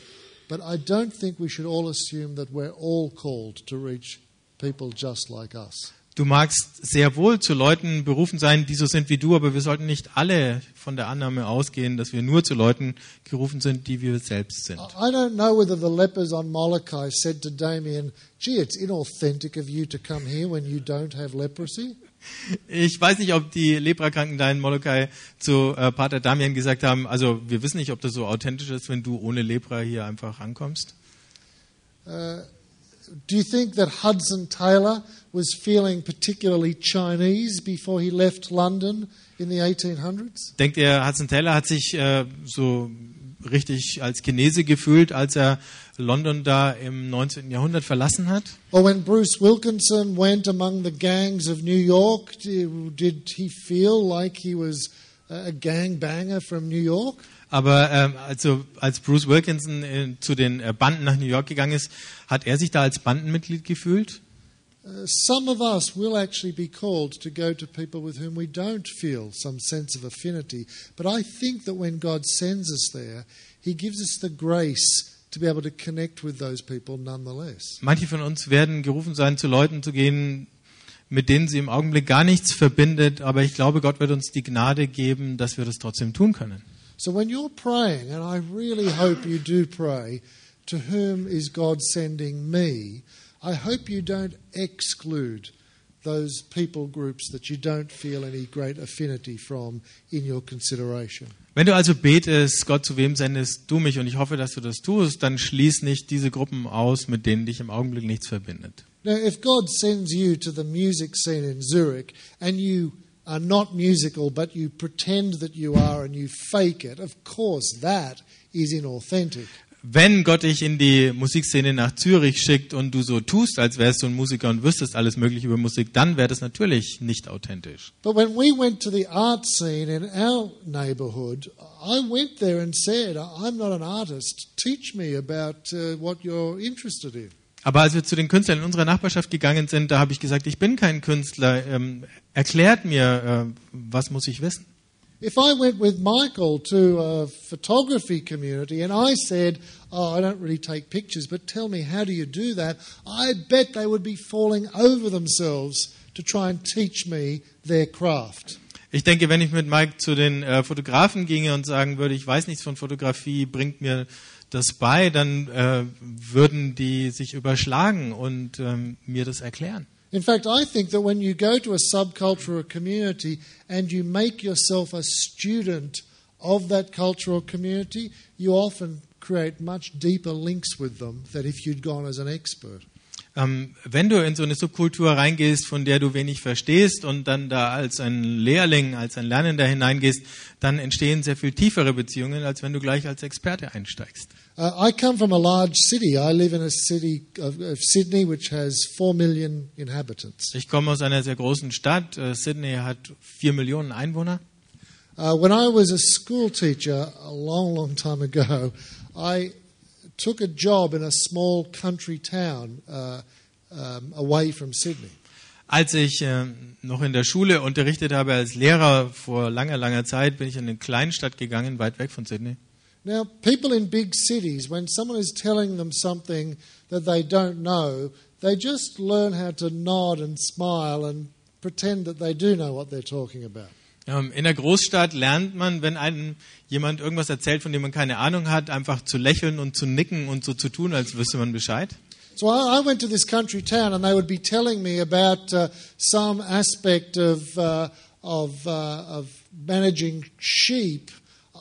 but I don't think we should all assume that we're all called to reach people just like us. Du magst sehr wohl zu Leuten berufen sein, die so sind wie du, aber wir sollten nicht alle von der Annahme ausgehen, dass wir nur zu Leuten gerufen sind, die wir selbst sind. I don't know whether the lepers on Molokai said to Damien, gee, it's inauthentic of you to come here when you don't have leprosy. Ich weiß nicht, ob die Leprakranken da in Molokai zu äh, Pater Damian gesagt haben, also wir wissen nicht, ob das so authentisch ist, wenn du ohne Lepra hier einfach ankommst. Uh, do you think that Hudson Taylor was feeling particularly Chinese before he left London in the 1800s? Denkt ihr, Hudson Taylor hat sich äh, so richtig als Chinese gefühlt, als er London da im 19. Jahrhundert verlassen hat? Or when Bruce Wilkinson went among the gangs of New York, did, he feel like he was a gangbanger from New York? Aber ähm, also als Bruce Wilkinson äh, zu den äh, Banden nach New York gegangen ist, hat er sich da als Bandenmitglied gefühlt? Uh, some of us will actually be called to go to people with whom we don't feel some sense of affinity. But I think that when God sends us there, He gives us the grace to be able to connect with those people nonetheless. Manche von uns werden gerufen sein, zu Leuten zu gehen, mit denen sie im Augenblick gar nichts verbindet, aber ich glaube, Gott wird uns die Gnade geben, dass wir das trotzdem tun können. So when you're praying, and I really hope you do pray, to whom is God sending me? I hope you don't exclude those people groups that you don't feel any great affinity from in your consideration. Wenn du also betest, Gott, zu wem sendest du mich? Und ich hoffe, dass du das tust, dann schließ nicht diese Gruppen aus, mit denen dich im Augenblick nichts verbindet. Now, if God sends you to the music scene in Zurich and you are not musical, but you pretend that you are and you fake it, of course that is inauthentic. Wenn Gott dich in die Musikszene nach Zürich schickt und du so tust, als wärst du ein Musiker und wüsstest alles Mögliche über Musik, dann wäre das natürlich nicht authentisch. But when we went to the art scene in our neighborhood, I went there and said, I'm not an artist. Teach me about uh, what you're interested in. Aber als wir zu den Künstlern in unserer Nachbarschaft gegangen sind, da habe ich gesagt, ich bin kein Künstler. Ähm, erklärt mir, äh, was muss ich wissen? If I went with Michael to a photography community and I said, Oh, I don't really take pictures, but tell me, how do you do that? I bet they would be falling over themselves to try and teach me their craft. Ich denke, wenn ich mit Mike zu den äh, Fotografen ginge und sagen würde, ich weiß nichts von Fotografie, bringt mir das bei, dann äh, würden die sich überschlagen und ähm, mir das erklären. In fact, I think that when you go to a subculture or community and you make yourself a student of that cultural community, you often create much deeper links with them than if you'd gone as an expert. Ähm, wenn du in so eine Subkultur reingehst, von der du wenig verstehst und dann da als ein Lehrling, als ein Lernender hineingehst, dann entstehen sehr viel tiefere Beziehungen, als wenn du gleich als Experte einsteigst. Uh, I come from a large city. I live in a city of, of Sydney which has four million inhabitants. Ich komme aus einer sehr großen Stadt. Äh, Sydney hat vier Millionen Einwohner. Uh, when I was a school teacher a long, long time ago, I took a job in a small country town uh, um, away from Sydney. Als ich äh, noch in der Schule unterrichtet habe als Lehrer vor langer, langer Zeit, bin ich in eine Kleinstadt gegangen, weit weg von Sydney. Now, people in big cities, when someone is telling them something that they don't know, they just learn how to nod and smile and pretend that they do know what they're talking about. Ähm, in der Großstadt lernt man, wenn einem jemand irgendwas erzählt, von dem man keine Ahnung hat, einfach zu lächeln und zu nicken und so zu tun, als wüsste man Bescheid. So I, I went to this country town, and they would be telling me about uh, some aspect of uh, of uh, of managing sheep.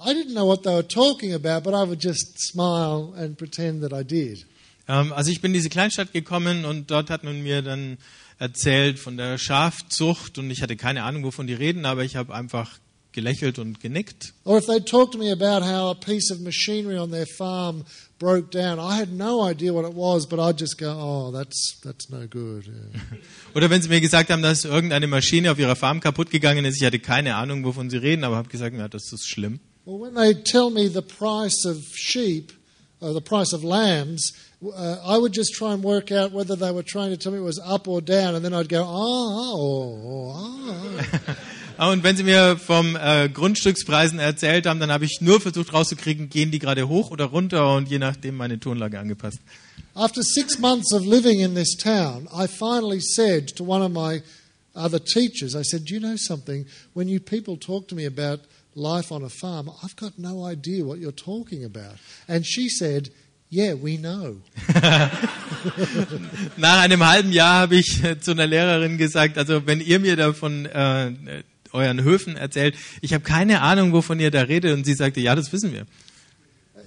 I didn't know what they were talking about, but I would just smile and pretend that I did. Ähm, also ich bin in diese Kleinstadt gekommen und dort hat man mir dann erzählt von der Schafzucht und ich hatte keine Ahnung, wovon die reden, aber ich habe einfach gelächelt und genickt. Or if they talked to me about how a piece of machinery on their farm broke down, I had no idea what it was, but I'd just go, "Oh, that's that's no good." Yeah. Oder wenn sie mir gesagt haben, dass irgendeine Maschine auf ihrer Farm kaputt gegangen ist, ich hatte keine Ahnung, wovon sie reden, aber habe gesagt, ja, das ist schlimm. Well, when they tell me the price of sheep or the price of lambs, uh, I would just try and work out whether they were trying to tell me it was up or down, and then I'd go, ah, oh, ah. Ah, Und wenn Sie mir vom äh, Grundstückspreisen erzählt haben, dann habe ich nur versucht rauszukriegen, gehen die gerade hoch oder runter und je nachdem meine Tonlage angepasst. After six months of living in this town, I finally said to one of my other teachers, I said, Do you know something? When you people talk to me about life on a farm, I've got no idea what you're talking about. And she said, Yeah, we know. Nach einem halben Jahr habe ich äh, zu einer Lehrerin gesagt, also wenn ihr mir davon äh, euren Höfen erzählt, ich habe keine Ahnung, wovon ihr da redet. Und sie sagte, ja, das wissen wir.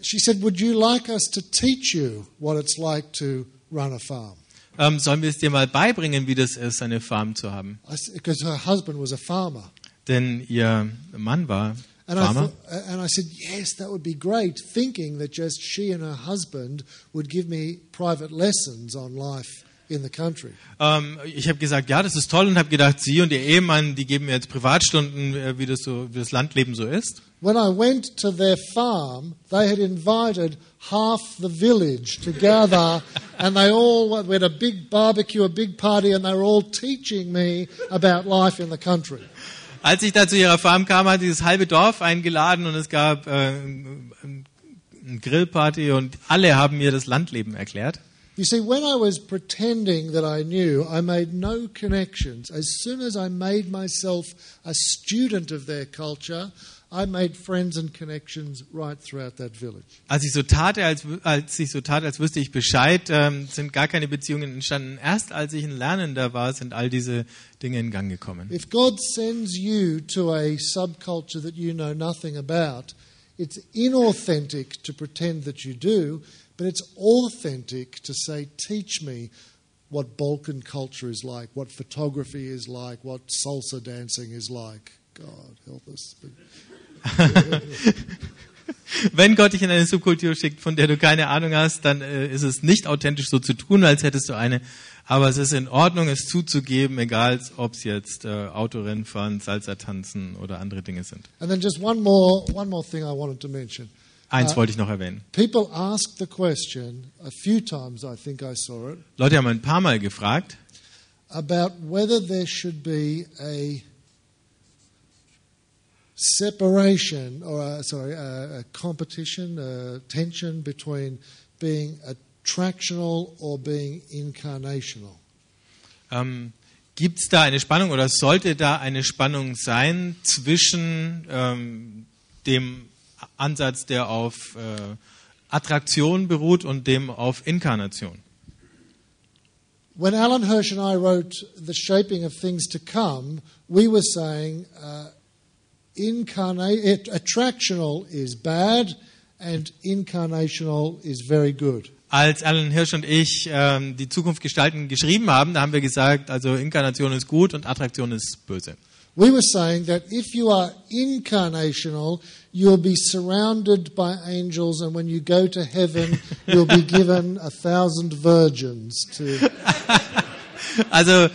She said, Would you like us to teach you what it's like to run a farm? Ähm, sollen wir es dir mal beibringen, wie das ist, eine Farm zu haben? Because her husband was a farmer. Denn ihr Mann war And I, thought, uh, and I said, yes, that would be great, thinking that just she and her husband would give me private lessons on life in the country. Ähm, ich habe gesagt, ja, das ist toll und habe gedacht, Sie und Ihr Ehemann, die geben mir jetzt Privatstunden, äh, wie das so, wie das Landleben so ist. When I went to their farm, they had invited half the village to gather, and they all we had a big barbecue, a big party, and they were all teaching me about life in the country. Als ich da zu ihrer Farm kam, hat dieses halbe Dorf eingeladen und es gab äh, eine Grillparty und alle haben mir das Landleben erklärt. You see, when I was pretending that I knew, I made no connections. As soon as I made myself a student of their culture, I made friends and connections right throughout that village. Als ich so tat, als, als ich so tat, als wüsste ich Bescheid, ähm, sind gar keine Beziehungen entstanden. Erst als ich ein Lernender war, sind all diese Dinge in Gang gekommen. If God sends you to a subculture that you know nothing about, it's inauthentic to pretend that you do, but it's authentic to say, Teach me what Balkan culture is like, what photography is like, what salsa dancing is like. God help us. Wenn Gott dich in eine Subkultur schickt, von der du keine Ahnung hast, dann äh, ist es nicht authentisch so zu tun, als hättest du eine. Aber es ist in Ordnung, es zuzugeben, egal ob es jetzt äh, Autorennen fahren, Salsa tanzen oder andere Dinge sind. And then just one more, one more thing I wanted to mention. Eins Uh, wollte ich noch erwähnen. People asked the question, a few times I think I saw it, Leute haben ein paar Mal gefragt, about whether there should be a separation or a, sorry a, a competition a tension between being attractional or being incarnational ähm, gibt es da eine Spannung oder sollte da eine Spannung sein zwischen ähm, dem Ansatz, der auf äh, Attraktion beruht und dem auf Inkarnation? when alan hirsch and i wrote the shaping of things to come we were saying uh, incarna- it, attractional is bad and incarnational is very good Als Alan Hirsch und ich ähm, die Zukunft gestalten geschrieben haben, da haben wir gesagt, also Inkarnation ist gut und Attraktion ist böse. We were saying that if you are incarnational, you'll be surrounded by angels, and when you go to heaven, you'll be given a thousand virgins to. Also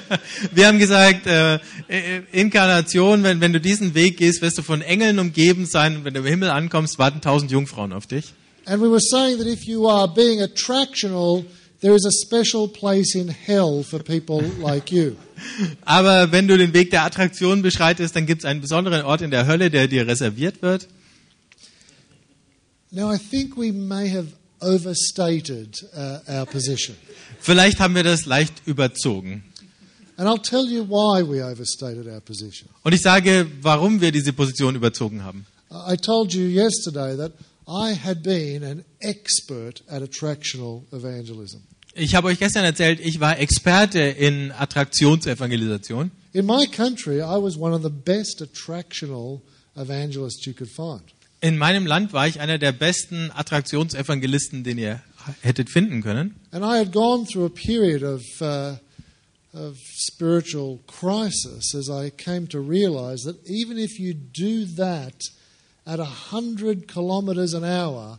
wir haben gesagt, äh, äh, Inkarnation, wenn, wenn du diesen Weg gehst, wirst du von Engeln umgeben sein und wenn du im Himmel ankommst, warten tausend Jungfrauen auf dich. And we were saying that if you are being attractional, there is a special place in hell for people like you. Aber wenn du den Weg der Attraktion beschreitest, dann gibt es einen besonderen Ort in der Hölle, der dir reserviert wird. Now, I think we may have overstated uh, our position. Vielleicht haben wir das leicht überzogen. Und ich sage, warum wir diese Position überzogen haben. I told you yesterday that I had been an expert at attractional evangelism. Ich habe euch gestern erzählt, ich war Experte in Attraktionsevangelisation. In my country, I was one of the best attractional evangelists you could find. In meinem Land war ich einer der besten Attraktionsevangelisten, den ihr hättet finden können. And I had gone through a period of, uh, of spiritual crisis as I came to realize that even if you do that at 100 kilometers an hour,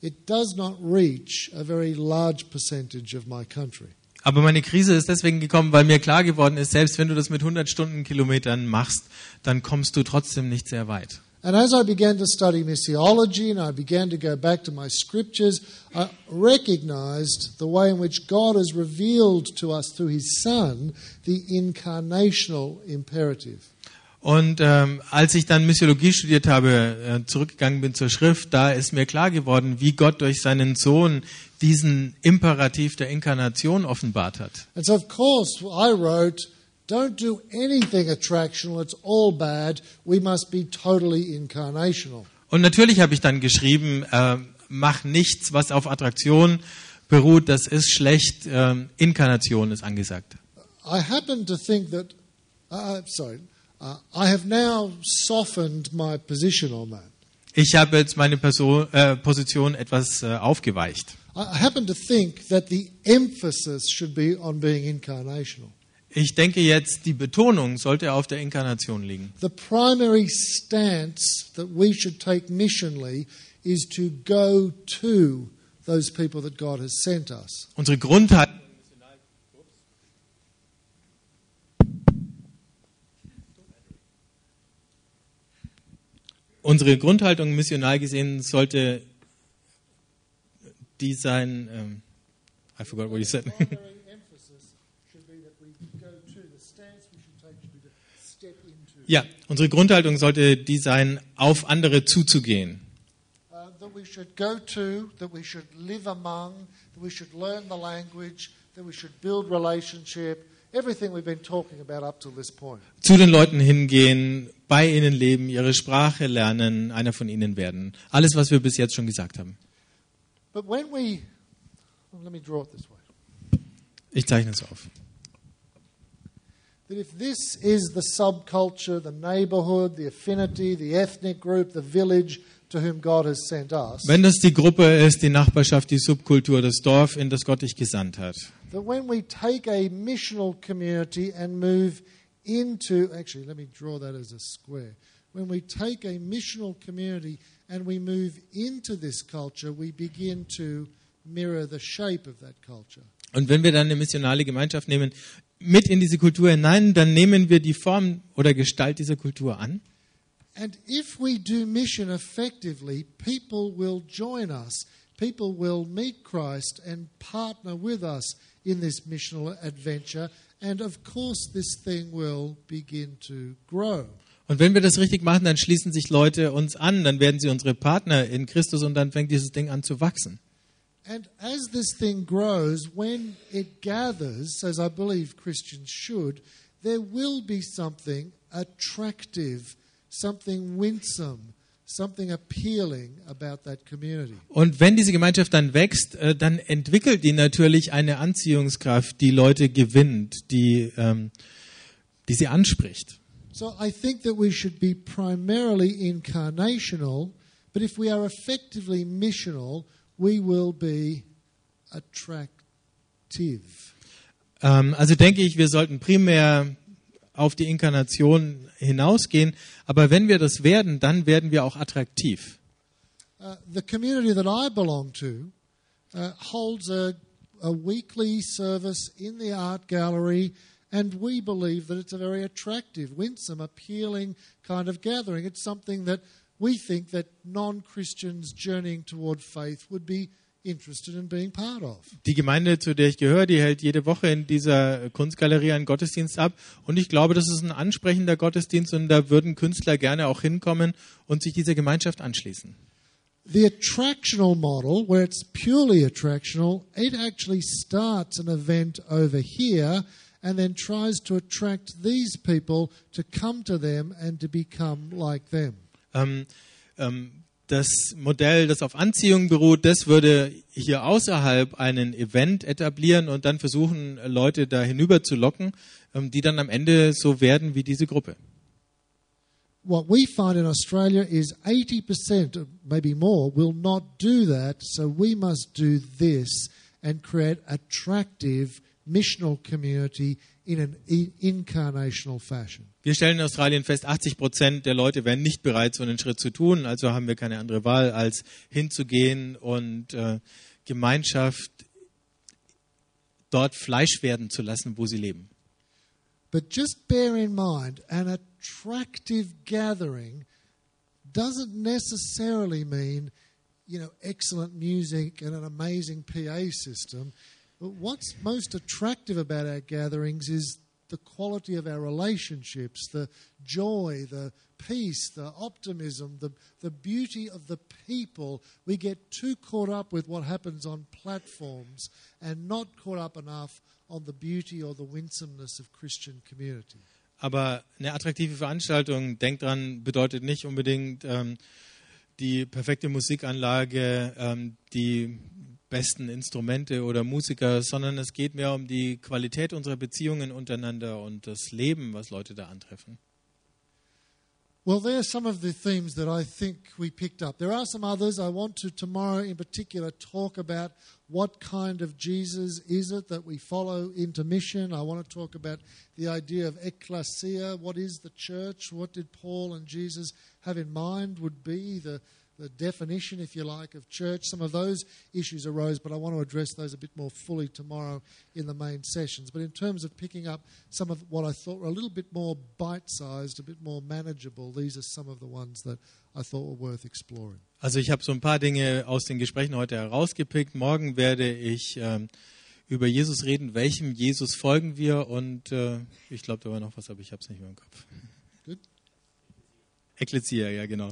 it does not reach a very large percentage of my country. Aber meine Krise ist deswegen gekommen, weil mir klar geworden ist, selbst wenn du das mit 100 Stundenkilometern machst, dann kommst du trotzdem nicht sehr weit. And as I began to study missiology and I began to go back to my scriptures, I recognized the way in which God has revealed to us through His Son the incarnational imperative. Und ähm, als ich dann Missiologie studiert habe, äh, zurückgegangen bin zur Schrift, da ist mir klar geworden, wie Gott durch seinen Sohn diesen Imperativ der Inkarnation offenbart hat. And so, of course, I wrote, don't do anything attractional, it's all bad. We must be totally incarnational. Und natürlich habe ich dann geschrieben, äh, mach nichts, was auf Attraktion beruht, das ist schlecht, äh, Inkarnation ist angesagt. I happen to think that, uh, sorry, uh, I have now softened my position on that. Ich habe jetzt meine Person, äh, Position etwas äh, aufgeweicht. I I happen to think that the emphasis should be on being incarnational. Ich denke jetzt, die Betonung sollte auf der Inkarnation liegen. The primary stance that we should take missionally is to go to those people that God has sent us. Unsere Grundhaltung Unsere Grundhaltung missional gesehen sollte die sein. Ähm, I forgot what you said. primary emphasis should be that we go to. The stance we should take should be to step into. Ja, unsere Grundhaltung sollte die sein, auf andere zuzugehen. Uh. Zu den Leuten hingehen, bei ihnen leben, ihre Sprache lernen, einer von ihnen werden. Alles, was wir bis jetzt schon gesagt haben. But when we, well, let me draw it this way. Ich zeichne es auf. That if this is the subculture, the neighborhood, the affinity, the ethnic group, the village to whom God has sent us, Wenn das die Gruppe ist, die Nachbarschaft, die Subkultur, das Dorf, in das Gott dich gesandt hat, that when we take a missional community and move into, actually, let me draw that as a square. When we take a missional community and we move into this culture, we begin to mirror the shape of that culture. Und wenn wir dann eine missionale Gemeinschaft nehmen, mit in diese Kultur hinein, dann nehmen wir die Form oder Gestalt dieser Kultur an. And if we do mission effectively, people will join us. People will meet Christ and partner with us in this missional adventure. And of course, this thing will begin to grow. Und wenn wir das richtig machen, dann schließen sich Leute uns an, dann werden sie unsere Partner in Christus und dann fängt dieses Ding an zu wachsen. And as this thing grows, when it gathers, as I believe Christians should, there will be something attractive, something winsome, something appealing about that community. Und wenn diese Gemeinschaft dann wächst, äh, dann entwickelt die natürlich eine Anziehungskraft, die Leute gewinnt, die, ähm, die sie anspricht. So I think that we should be primarily incarnational, but if we are effectively missional, we will be attractive. Ähm, also denke ich, wir sollten primär auf die Inkarnation hinausgehen, aber wenn wir das werden, dann werden wir auch attraktiv. Uh, the community that I belong to uh, holds a, a weekly service in the art gallery, and we believe that it's a very attractive, winsome, appealing kind of gathering. It's something that we think that non-Christians journeying toward faith would be interested in being part of. Die Gemeinde, zu der ich gehöre, die hält jede Woche in dieser Kunstgalerie einen Gottesdienst ab. Und ich glaube, das ist ein ansprechender Gottesdienst und da würden Künstler gerne auch hinkommen und sich dieser Gemeinschaft anschließen. The attractional model, where it's purely attractional, it actually starts an event over here and then tries to attract these people to come to them and to become like them. Ähm, ähm, das Modell, das auf Anziehung beruht, das würde hier außerhalb einen Event etablieren und dann versuchen, Leute da hinüber zu locken, ähm, die dann am Ende so werden wie diese Gruppe. What we find in Australia is 80%, or maybe more, will not do that, so we must do this and create attractive missional community in an incarnational fashion. Wir stellen in Australien fest, 80 Prozent der Leute wären nicht bereit, so einen Schritt zu tun. Also haben wir keine andere Wahl, als hinzugehen und äh, Gemeinschaft dort Fleisch werden zu lassen, wo sie leben. But just bear in mind, an attractive gathering doesn't necessarily mean, you know, excellent music and an amazing PA system. But what's most attractive about our gatherings is the quality of our relationships, the joy, the peace, the optimism, the, the beauty of the people. We get too caught up with what happens on platforms and not caught up enough on the beauty or the winsomeness of Christian community. Aber eine attraktive Veranstaltung, denkt dran, bedeutet nicht unbedingt ähm, die perfekte Musikanlage, ähm, die besten Instrumente oder Musiker, sondern es geht mehr um die Qualität unserer Beziehungen untereinander und das Leben, was Leute da antreffen. Well, there are some of the themes that I think we picked up. There are some others. I want to tomorrow, in particular, talk about what kind of Jesus is it that we follow into mission. I want to talk about the idea of ecclesia. What is the church? What did Paul and Jesus have in mind? Would be the the definition, if you like, of church. Some of those issues arose, but I want to address those a bit more fully tomorrow in the main sessions. But in terms of picking up some of what I thought were a little bit more bite sized, a bit more manageable, these are some of the ones that I thought were worth exploring. Also ich habe so ein paar Dinge aus den Gesprächen heute herausgepickt. Morgen werde ich ähm, über Jesus reden. Welchem Jesus folgen wir? Und äh, ich glaube, da war noch was, aber ich habe es nicht mehr im Kopf. Good. Ekklesia, ja genau.